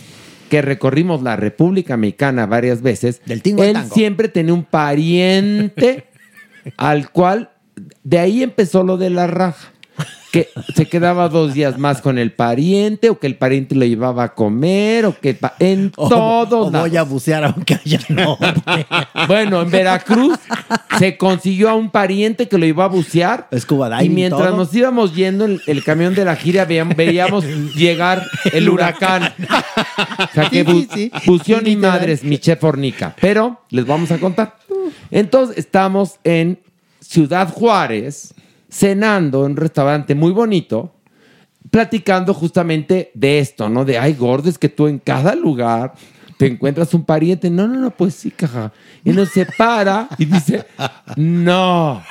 [SPEAKER 4] que recorrimos la República Mexicana varias veces,
[SPEAKER 13] Del tingo al
[SPEAKER 4] él
[SPEAKER 13] tango.
[SPEAKER 4] siempre tenía un pariente (laughs) al cual, de ahí empezó lo de la raja. Que se quedaba dos días más con el pariente o que el pariente lo llevaba a comer o que en (laughs)
[SPEAKER 13] O-
[SPEAKER 4] todos
[SPEAKER 13] o voy a bucear aunque haya (laughs) no.
[SPEAKER 4] Bueno, en Veracruz se consiguió a un pariente que lo iba a bucear.
[SPEAKER 13] Scuba
[SPEAKER 4] Y mientras
[SPEAKER 13] todo.
[SPEAKER 4] nos íbamos yendo en el camión de la gira, veíamos, veíamos (laughs) llegar el huracán. O sea que bu-
[SPEAKER 7] Sí, sí, sí.
[SPEAKER 4] buceó
[SPEAKER 7] Sí,
[SPEAKER 4] ni madres, mi chef Fornica. Pero les vamos a contar. Entonces estamos en Ciudad Juárez, cenando en un restaurante muy bonito, platicando justamente de esto, ¿no? De, ay, gordo, es que tú en cada lugar te encuentras un pariente. No, no, no, pues sí, caja. Y nos se para y dice, no,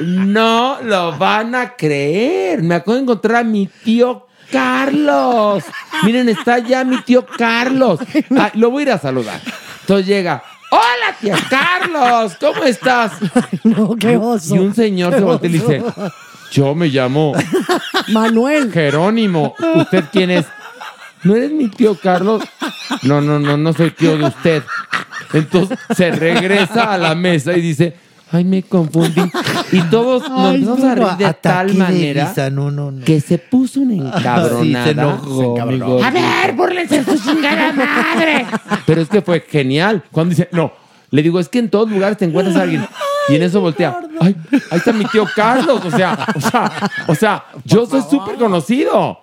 [SPEAKER 4] no lo van a creer. Me acabo de encontrar a mi tío Carlos. Miren, está ya mi tío Carlos. Ah, lo voy a ir a saludar. Entonces llega, hola tío Carlos, ¿cómo estás? (laughs)
[SPEAKER 5] No, qué oso.
[SPEAKER 4] Y un señor se voltea y le dice, yo me llamo (laughs)
[SPEAKER 5] Manuel.
[SPEAKER 4] Jerónimo. ¿Usted quién es? ¿No eres mi tío Carlos? No, no, no, no soy tío de usted. Entonces se regresa a la mesa y dice, ay, me confundí. Y todos nos
[SPEAKER 7] Ay, no,
[SPEAKER 4] a reír de tal
[SPEAKER 7] de
[SPEAKER 4] manera
[SPEAKER 7] risa, no, no, no.
[SPEAKER 4] que se puso una encabronada.
[SPEAKER 7] Sí, se enojó.
[SPEAKER 4] A ver, búrlense su chingada madre. Pero es que fue genial. Cuando dice, no, le digo, es que en todos lugares te encuentras a alguien. Y en eso voltea. Ay, ahí está mi tío Carlos. O sea, o sea, o sea, yo soy súper conocido.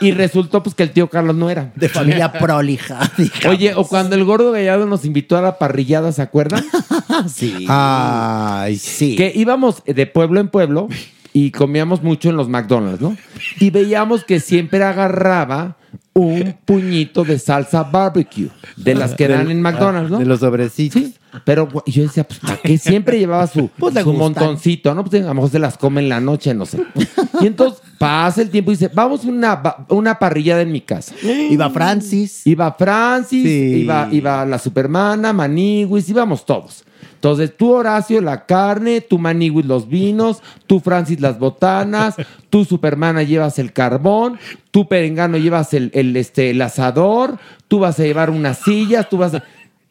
[SPEAKER 4] Y resultó pues que el tío Carlos no era.
[SPEAKER 13] De familia prolija. (laughs)
[SPEAKER 4] Oye, o cuando el gordo gallado nos invitó a la parrillada, ¿se acuerdan? (laughs)
[SPEAKER 13] sí.
[SPEAKER 7] Ay,
[SPEAKER 13] sí.
[SPEAKER 4] Que íbamos de pueblo en pueblo y comíamos mucho en los McDonald's, ¿no? Y veíamos que siempre agarraba un puñito de salsa barbecue, de las que dan en McDonald's, ¿no?
[SPEAKER 7] De los sobrecitos.
[SPEAKER 4] Pero gu- yo decía, pues, ¿para qué siempre llevaba su,
[SPEAKER 13] Pues
[SPEAKER 4] su montoncito? ¿no? Pues a lo mejor se las come en la noche, no sé. (laughs) Y entonces pasa el tiempo y dice, vamos a una, una parrillada en mi casa.
[SPEAKER 13] Iba Francis.
[SPEAKER 4] Iba Francis,
[SPEAKER 7] Sí.
[SPEAKER 4] iba, iba la Supermana, Maniwis, íbamos todos. Entonces, tú, Horacio, la carne, tú, Maniwis, los vinos, tú, Francis, las botanas, tú, Supermana, llevas el carbón, tú, Perengano, llevas el, el, este, el asador, tú vas a llevar unas sillas, tú vas a...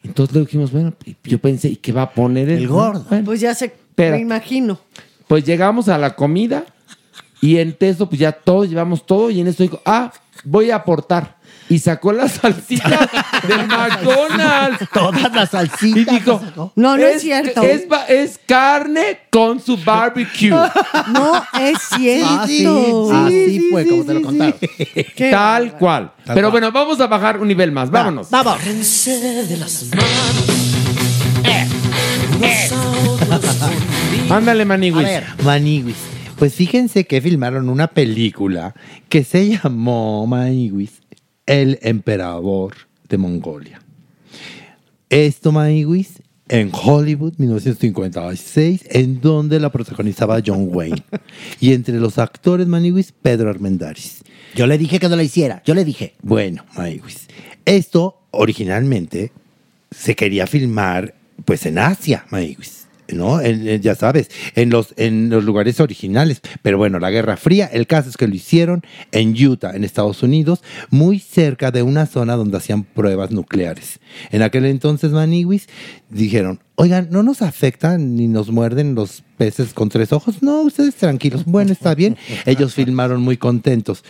[SPEAKER 4] Entonces le dijimos, bueno, yo pensé, ¿y qué va a poner el,
[SPEAKER 13] El gordo.
[SPEAKER 4] Bueno,
[SPEAKER 5] Pues ya se, me imagino.
[SPEAKER 4] pues llegamos a la comida y en eso, pues ya todos llevamos todo y en eso dijo, ah, voy a aportar. Y sacó la salsita (laughs) del McDonald's.
[SPEAKER 13] Todas las
[SPEAKER 4] Y
[SPEAKER 13] salsitas.
[SPEAKER 4] dijo,
[SPEAKER 5] No, no es cierto.
[SPEAKER 4] Es, es carne con su barbecue. (laughs)
[SPEAKER 5] No es cierto.
[SPEAKER 13] Ah, sí, así fue como te lo contaron. (laughs)
[SPEAKER 5] Qué
[SPEAKER 4] Tal cual. Pero bueno, vamos a bajar un nivel más. Vámonos.
[SPEAKER 13] Vamos.
[SPEAKER 12] Agárrense de las manos. Unos a otros con
[SPEAKER 4] Ándale,
[SPEAKER 13] A ver.
[SPEAKER 7] Maniwis. Pues fíjense que filmaron una película que se llamó Maniwis, El Emperador de Mongolia. Esto, Maniwis, en Hollywood, 1956, en donde la protagonizaba John Wayne. y entre los actores, Maniwis, Pedro Armendáriz.
[SPEAKER 13] Yo le dije que no la hiciera. Yo le dije.
[SPEAKER 7] Bueno, Maniwis, esto originalmente se quería filmar pues en Asia, Maniwis. ¿No? En- ya sabes, en los, en los lugares originales. Pero bueno, la Guerra Fría, el caso es que lo hicieron en Utah, en Estados Unidos, muy cerca de una zona donde hacían pruebas nucleares. En aquel entonces, Maniwis, dijeron, oigan, ¿no nos afectan ni nos muerden los peces con tres ojos? No, ustedes tranquilos. Bueno, está bien. (laughs) Ellos filmaron muy contentos.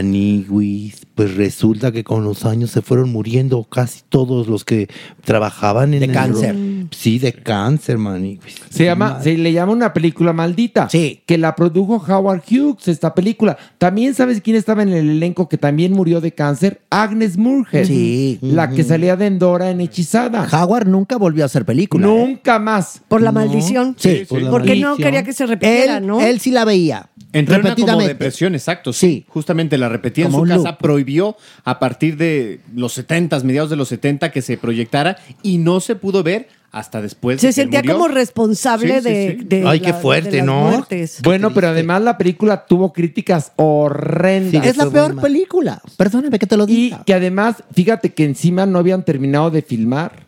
[SPEAKER 7] Maniwis, pues resulta que con los años se fueron muriendo casi todos los que trabajaban en
[SPEAKER 13] De
[SPEAKER 7] el-
[SPEAKER 13] cáncer.
[SPEAKER 7] Sí, de cáncer, Maniwis.
[SPEAKER 4] Se llama, se le llama una película maldita.
[SPEAKER 13] Sí.
[SPEAKER 4] Que la produjo Howard Hughes, esta película. También sabes quién estaba en el elenco que también murió de cáncer. Agnes Murhead.
[SPEAKER 13] Sí.
[SPEAKER 4] La que salía de Endora en Hechizada.
[SPEAKER 13] Howard nunca volvió a hacer película. ¿eh?
[SPEAKER 4] Nunca más.
[SPEAKER 5] Por la maldición.
[SPEAKER 13] Sí,
[SPEAKER 7] por la
[SPEAKER 5] Porque no quería que se repitiera,
[SPEAKER 13] Él,
[SPEAKER 5] ¿no?
[SPEAKER 13] él sí la veía.
[SPEAKER 8] Entró en una como
[SPEAKER 13] repetidamente.
[SPEAKER 8] depresión, exacto. Sí.
[SPEAKER 13] Sí.
[SPEAKER 8] Justamente la repetía en su casa,
[SPEAKER 13] loop.
[SPEAKER 8] prohibió a partir de los 70, mediados de los 70, que se proyectara y no se pudo ver hasta después.
[SPEAKER 5] se
[SPEAKER 8] de que
[SPEAKER 5] sentía
[SPEAKER 8] murió.
[SPEAKER 5] como responsable
[SPEAKER 8] Sí,
[SPEAKER 5] de,
[SPEAKER 8] sí.
[SPEAKER 5] de
[SPEAKER 7] Ay, qué fuerte,
[SPEAKER 5] de las
[SPEAKER 7] ¿no?
[SPEAKER 5] muertes.
[SPEAKER 4] Bueno, pero además la película tuvo críticas horrendas.
[SPEAKER 13] es la peor
[SPEAKER 7] mal.
[SPEAKER 13] película. Perdóname que te lo
[SPEAKER 4] Y
[SPEAKER 13] diga.
[SPEAKER 4] que además, fíjate que encima no habían terminado de filmar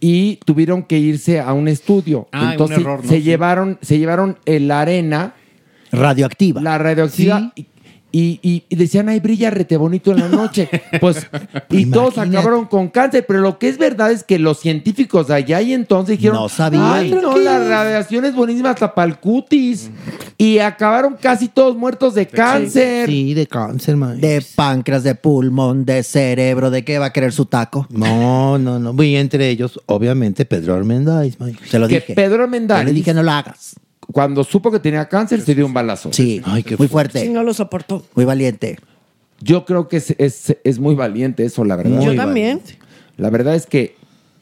[SPEAKER 4] y tuvieron que irse a un estudio.
[SPEAKER 8] Ah, un
[SPEAKER 4] Entonces
[SPEAKER 8] error, ¿no?
[SPEAKER 4] se
[SPEAKER 8] Sí.
[SPEAKER 4] llevaron, se llevaron la arena,
[SPEAKER 13] Radioactiva.
[SPEAKER 4] la radioactiva. Y, y- y- y decían, ay, brilla rete bonito en la noche. (laughs) Pues, y todos acabaron con cáncer. Pero lo que es verdad es que los científicos de allá y entonces dijeron,
[SPEAKER 13] No sabían.
[SPEAKER 4] ay, no, la radiación es buenísima hasta para el cutis. Y acabaron casi todos muertos de cáncer.
[SPEAKER 7] Sí, de cáncer, man.
[SPEAKER 13] De páncreas, de pulmón, de cerebro, ¿de qué va a querer su taco?
[SPEAKER 7] No, no, no. Y entre ellos, obviamente, Pedro Armendáriz, man.
[SPEAKER 13] Se lo
[SPEAKER 4] que
[SPEAKER 13] dije.
[SPEAKER 4] Pedro
[SPEAKER 13] Yo
[SPEAKER 4] Armendáriz,
[SPEAKER 13] le dije no lo hagas.
[SPEAKER 4] Cuando supo que tenía cáncer, se dio un balazo.
[SPEAKER 13] Sí, muy fuerte,
[SPEAKER 5] Sí, no lo soportó.
[SPEAKER 13] muy valiente.
[SPEAKER 4] Yo creo que es, es- es muy valiente eso, la verdad.
[SPEAKER 5] Yo también.
[SPEAKER 4] La verdad es que,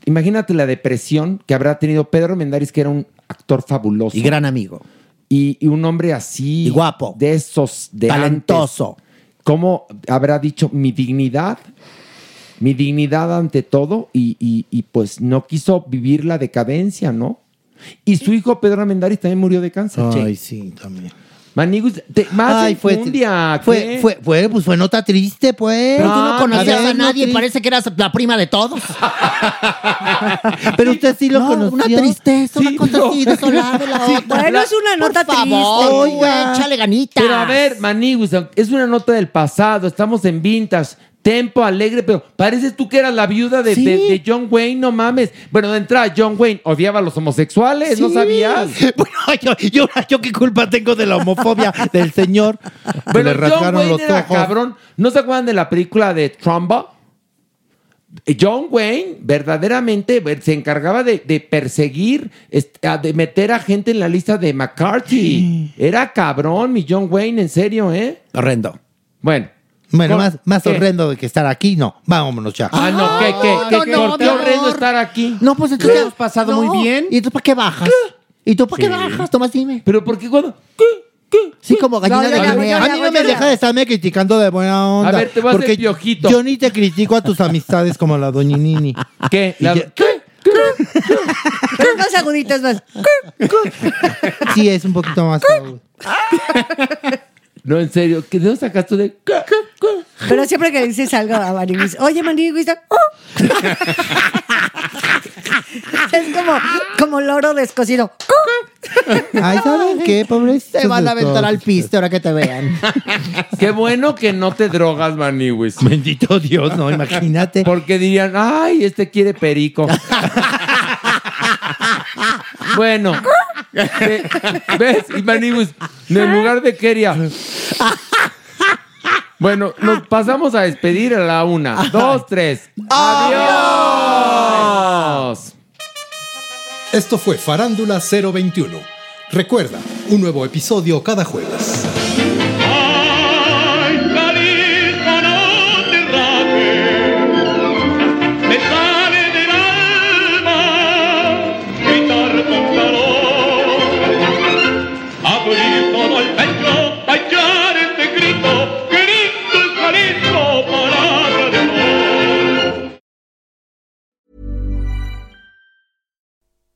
[SPEAKER 4] imagínate la depresión que habrá tenido Pedro Armendáriz, que era un actor fabuloso.
[SPEAKER 13] Y gran amigo.
[SPEAKER 4] Y, y un hombre así.
[SPEAKER 13] Y guapo.
[SPEAKER 4] De esos. De
[SPEAKER 13] Talentoso.
[SPEAKER 4] antes. ¿Cómo habrá dicho mi dignidad? Mi dignidad ante todo. Y, y- y, pues no quiso vivir la decadencia, ¿no? Y su hijo Pedro Armendáriz también murió de cáncer.
[SPEAKER 7] Ay, sí, también.
[SPEAKER 4] Manigus, te- más
[SPEAKER 7] Ay, fue, fue, fue, fue, pues fue nota triste, pues.
[SPEAKER 13] Pero tú no
[SPEAKER 7] Ah,
[SPEAKER 13] conocías
[SPEAKER 7] ver,
[SPEAKER 13] a nadie,
[SPEAKER 7] no,
[SPEAKER 13] parece que eras la prima de todos. (laughs)
[SPEAKER 7] Pero usted sí lo
[SPEAKER 13] No,
[SPEAKER 7] conoció.
[SPEAKER 13] una tristeza, una cosa
[SPEAKER 4] no.
[SPEAKER 13] así, desolada de la
[SPEAKER 4] Sí,
[SPEAKER 13] otra.
[SPEAKER 5] Bueno, es una nota
[SPEAKER 13] Por favor,
[SPEAKER 5] triste.
[SPEAKER 13] oiga, échale ganitas.
[SPEAKER 4] Pero a ver, Manigus, es una nota del pasado, estamos en vintage. Tempo alegre, pero pareces tú que eras la viuda de,
[SPEAKER 13] Sí.
[SPEAKER 4] de- de John Wayne, no mames. Bueno, de entrada, John Wayne odiaba a los homosexuales, ¿no sabías? (laughs)
[SPEAKER 7] Bueno, (laughs) yo, yo, yo qué culpa tengo de la homofobia (laughs) del señor.
[SPEAKER 4] Bueno,
[SPEAKER 7] le
[SPEAKER 4] John Wayne
[SPEAKER 7] los
[SPEAKER 4] era
[SPEAKER 7] ojos.
[SPEAKER 4] cabrón. ¿No se acuerdan de la película de Trumbo? Eh, John Wayne verdaderamente ver, se encargaba de, de perseguir, este, de meter a gente en la lista de McCarthy. Era cabrón, mi John Wayne, en serio, ¿eh?
[SPEAKER 13] Horrendo.
[SPEAKER 4] Bueno.
[SPEAKER 7] Bueno, más, más
[SPEAKER 4] ¿qué?
[SPEAKER 7] horrendo de que estar aquí, no. Vámonos ya.
[SPEAKER 4] Ah, no, ¿qué, qué, qué,
[SPEAKER 13] no,
[SPEAKER 4] qué,
[SPEAKER 13] no,
[SPEAKER 4] ¿por qué
[SPEAKER 13] mi
[SPEAKER 4] horrendo
[SPEAKER 13] amor.
[SPEAKER 4] estar aquí?
[SPEAKER 13] No, pues entonces
[SPEAKER 8] Lo hemos pasado
[SPEAKER 13] no.
[SPEAKER 8] muy bien.
[SPEAKER 13] ¿Y tú para qué bajas? ¿Y tú para qué bajas? Tomás, dime.
[SPEAKER 4] Pero ¿por qué cuando...? ¿Qué? ¿Qué?
[SPEAKER 13] Sí, como gallina
[SPEAKER 5] No,
[SPEAKER 13] de
[SPEAKER 5] ya, ya, ya,
[SPEAKER 7] A mí no me deja de estarme criticando de buena onda.
[SPEAKER 4] A ver, te voy a hacer
[SPEAKER 7] porque
[SPEAKER 4] piojito.
[SPEAKER 7] Yo ni te critico a tus amistades como la doña Nini.
[SPEAKER 4] ¿Qué? La-
[SPEAKER 7] ya-
[SPEAKER 4] ¿Qué?
[SPEAKER 5] Pero más aguditas más.
[SPEAKER 7] Sí, es un poquito más.
[SPEAKER 4] No, en serio, ¿qué- ¿de dónde sacas tú de...?
[SPEAKER 5] Pero siempre que dices algo a Maniguis, oye Maniguis, (laughs) es como, como loro descosido.
[SPEAKER 7] Ay, ¿saben qué, pobrecito?
[SPEAKER 13] Te van a aventar al piste ahora que te vean. (laughs)
[SPEAKER 4] Qué bueno que no te drogas, Maniwis.
[SPEAKER 7] Bendito Dios, no, imagínate.
[SPEAKER 4] Porque dirían, ay, este quiere perico. (laughs) bueno. eh, ¿Ves? Y Maniwis, en lugar de quería. Bueno, nos pasamos a despedir a la una, dos, tres. ¡Adiós!
[SPEAKER 3] Esto fue Farándula 021. Recuerda, un nuevo episodio cada jueves.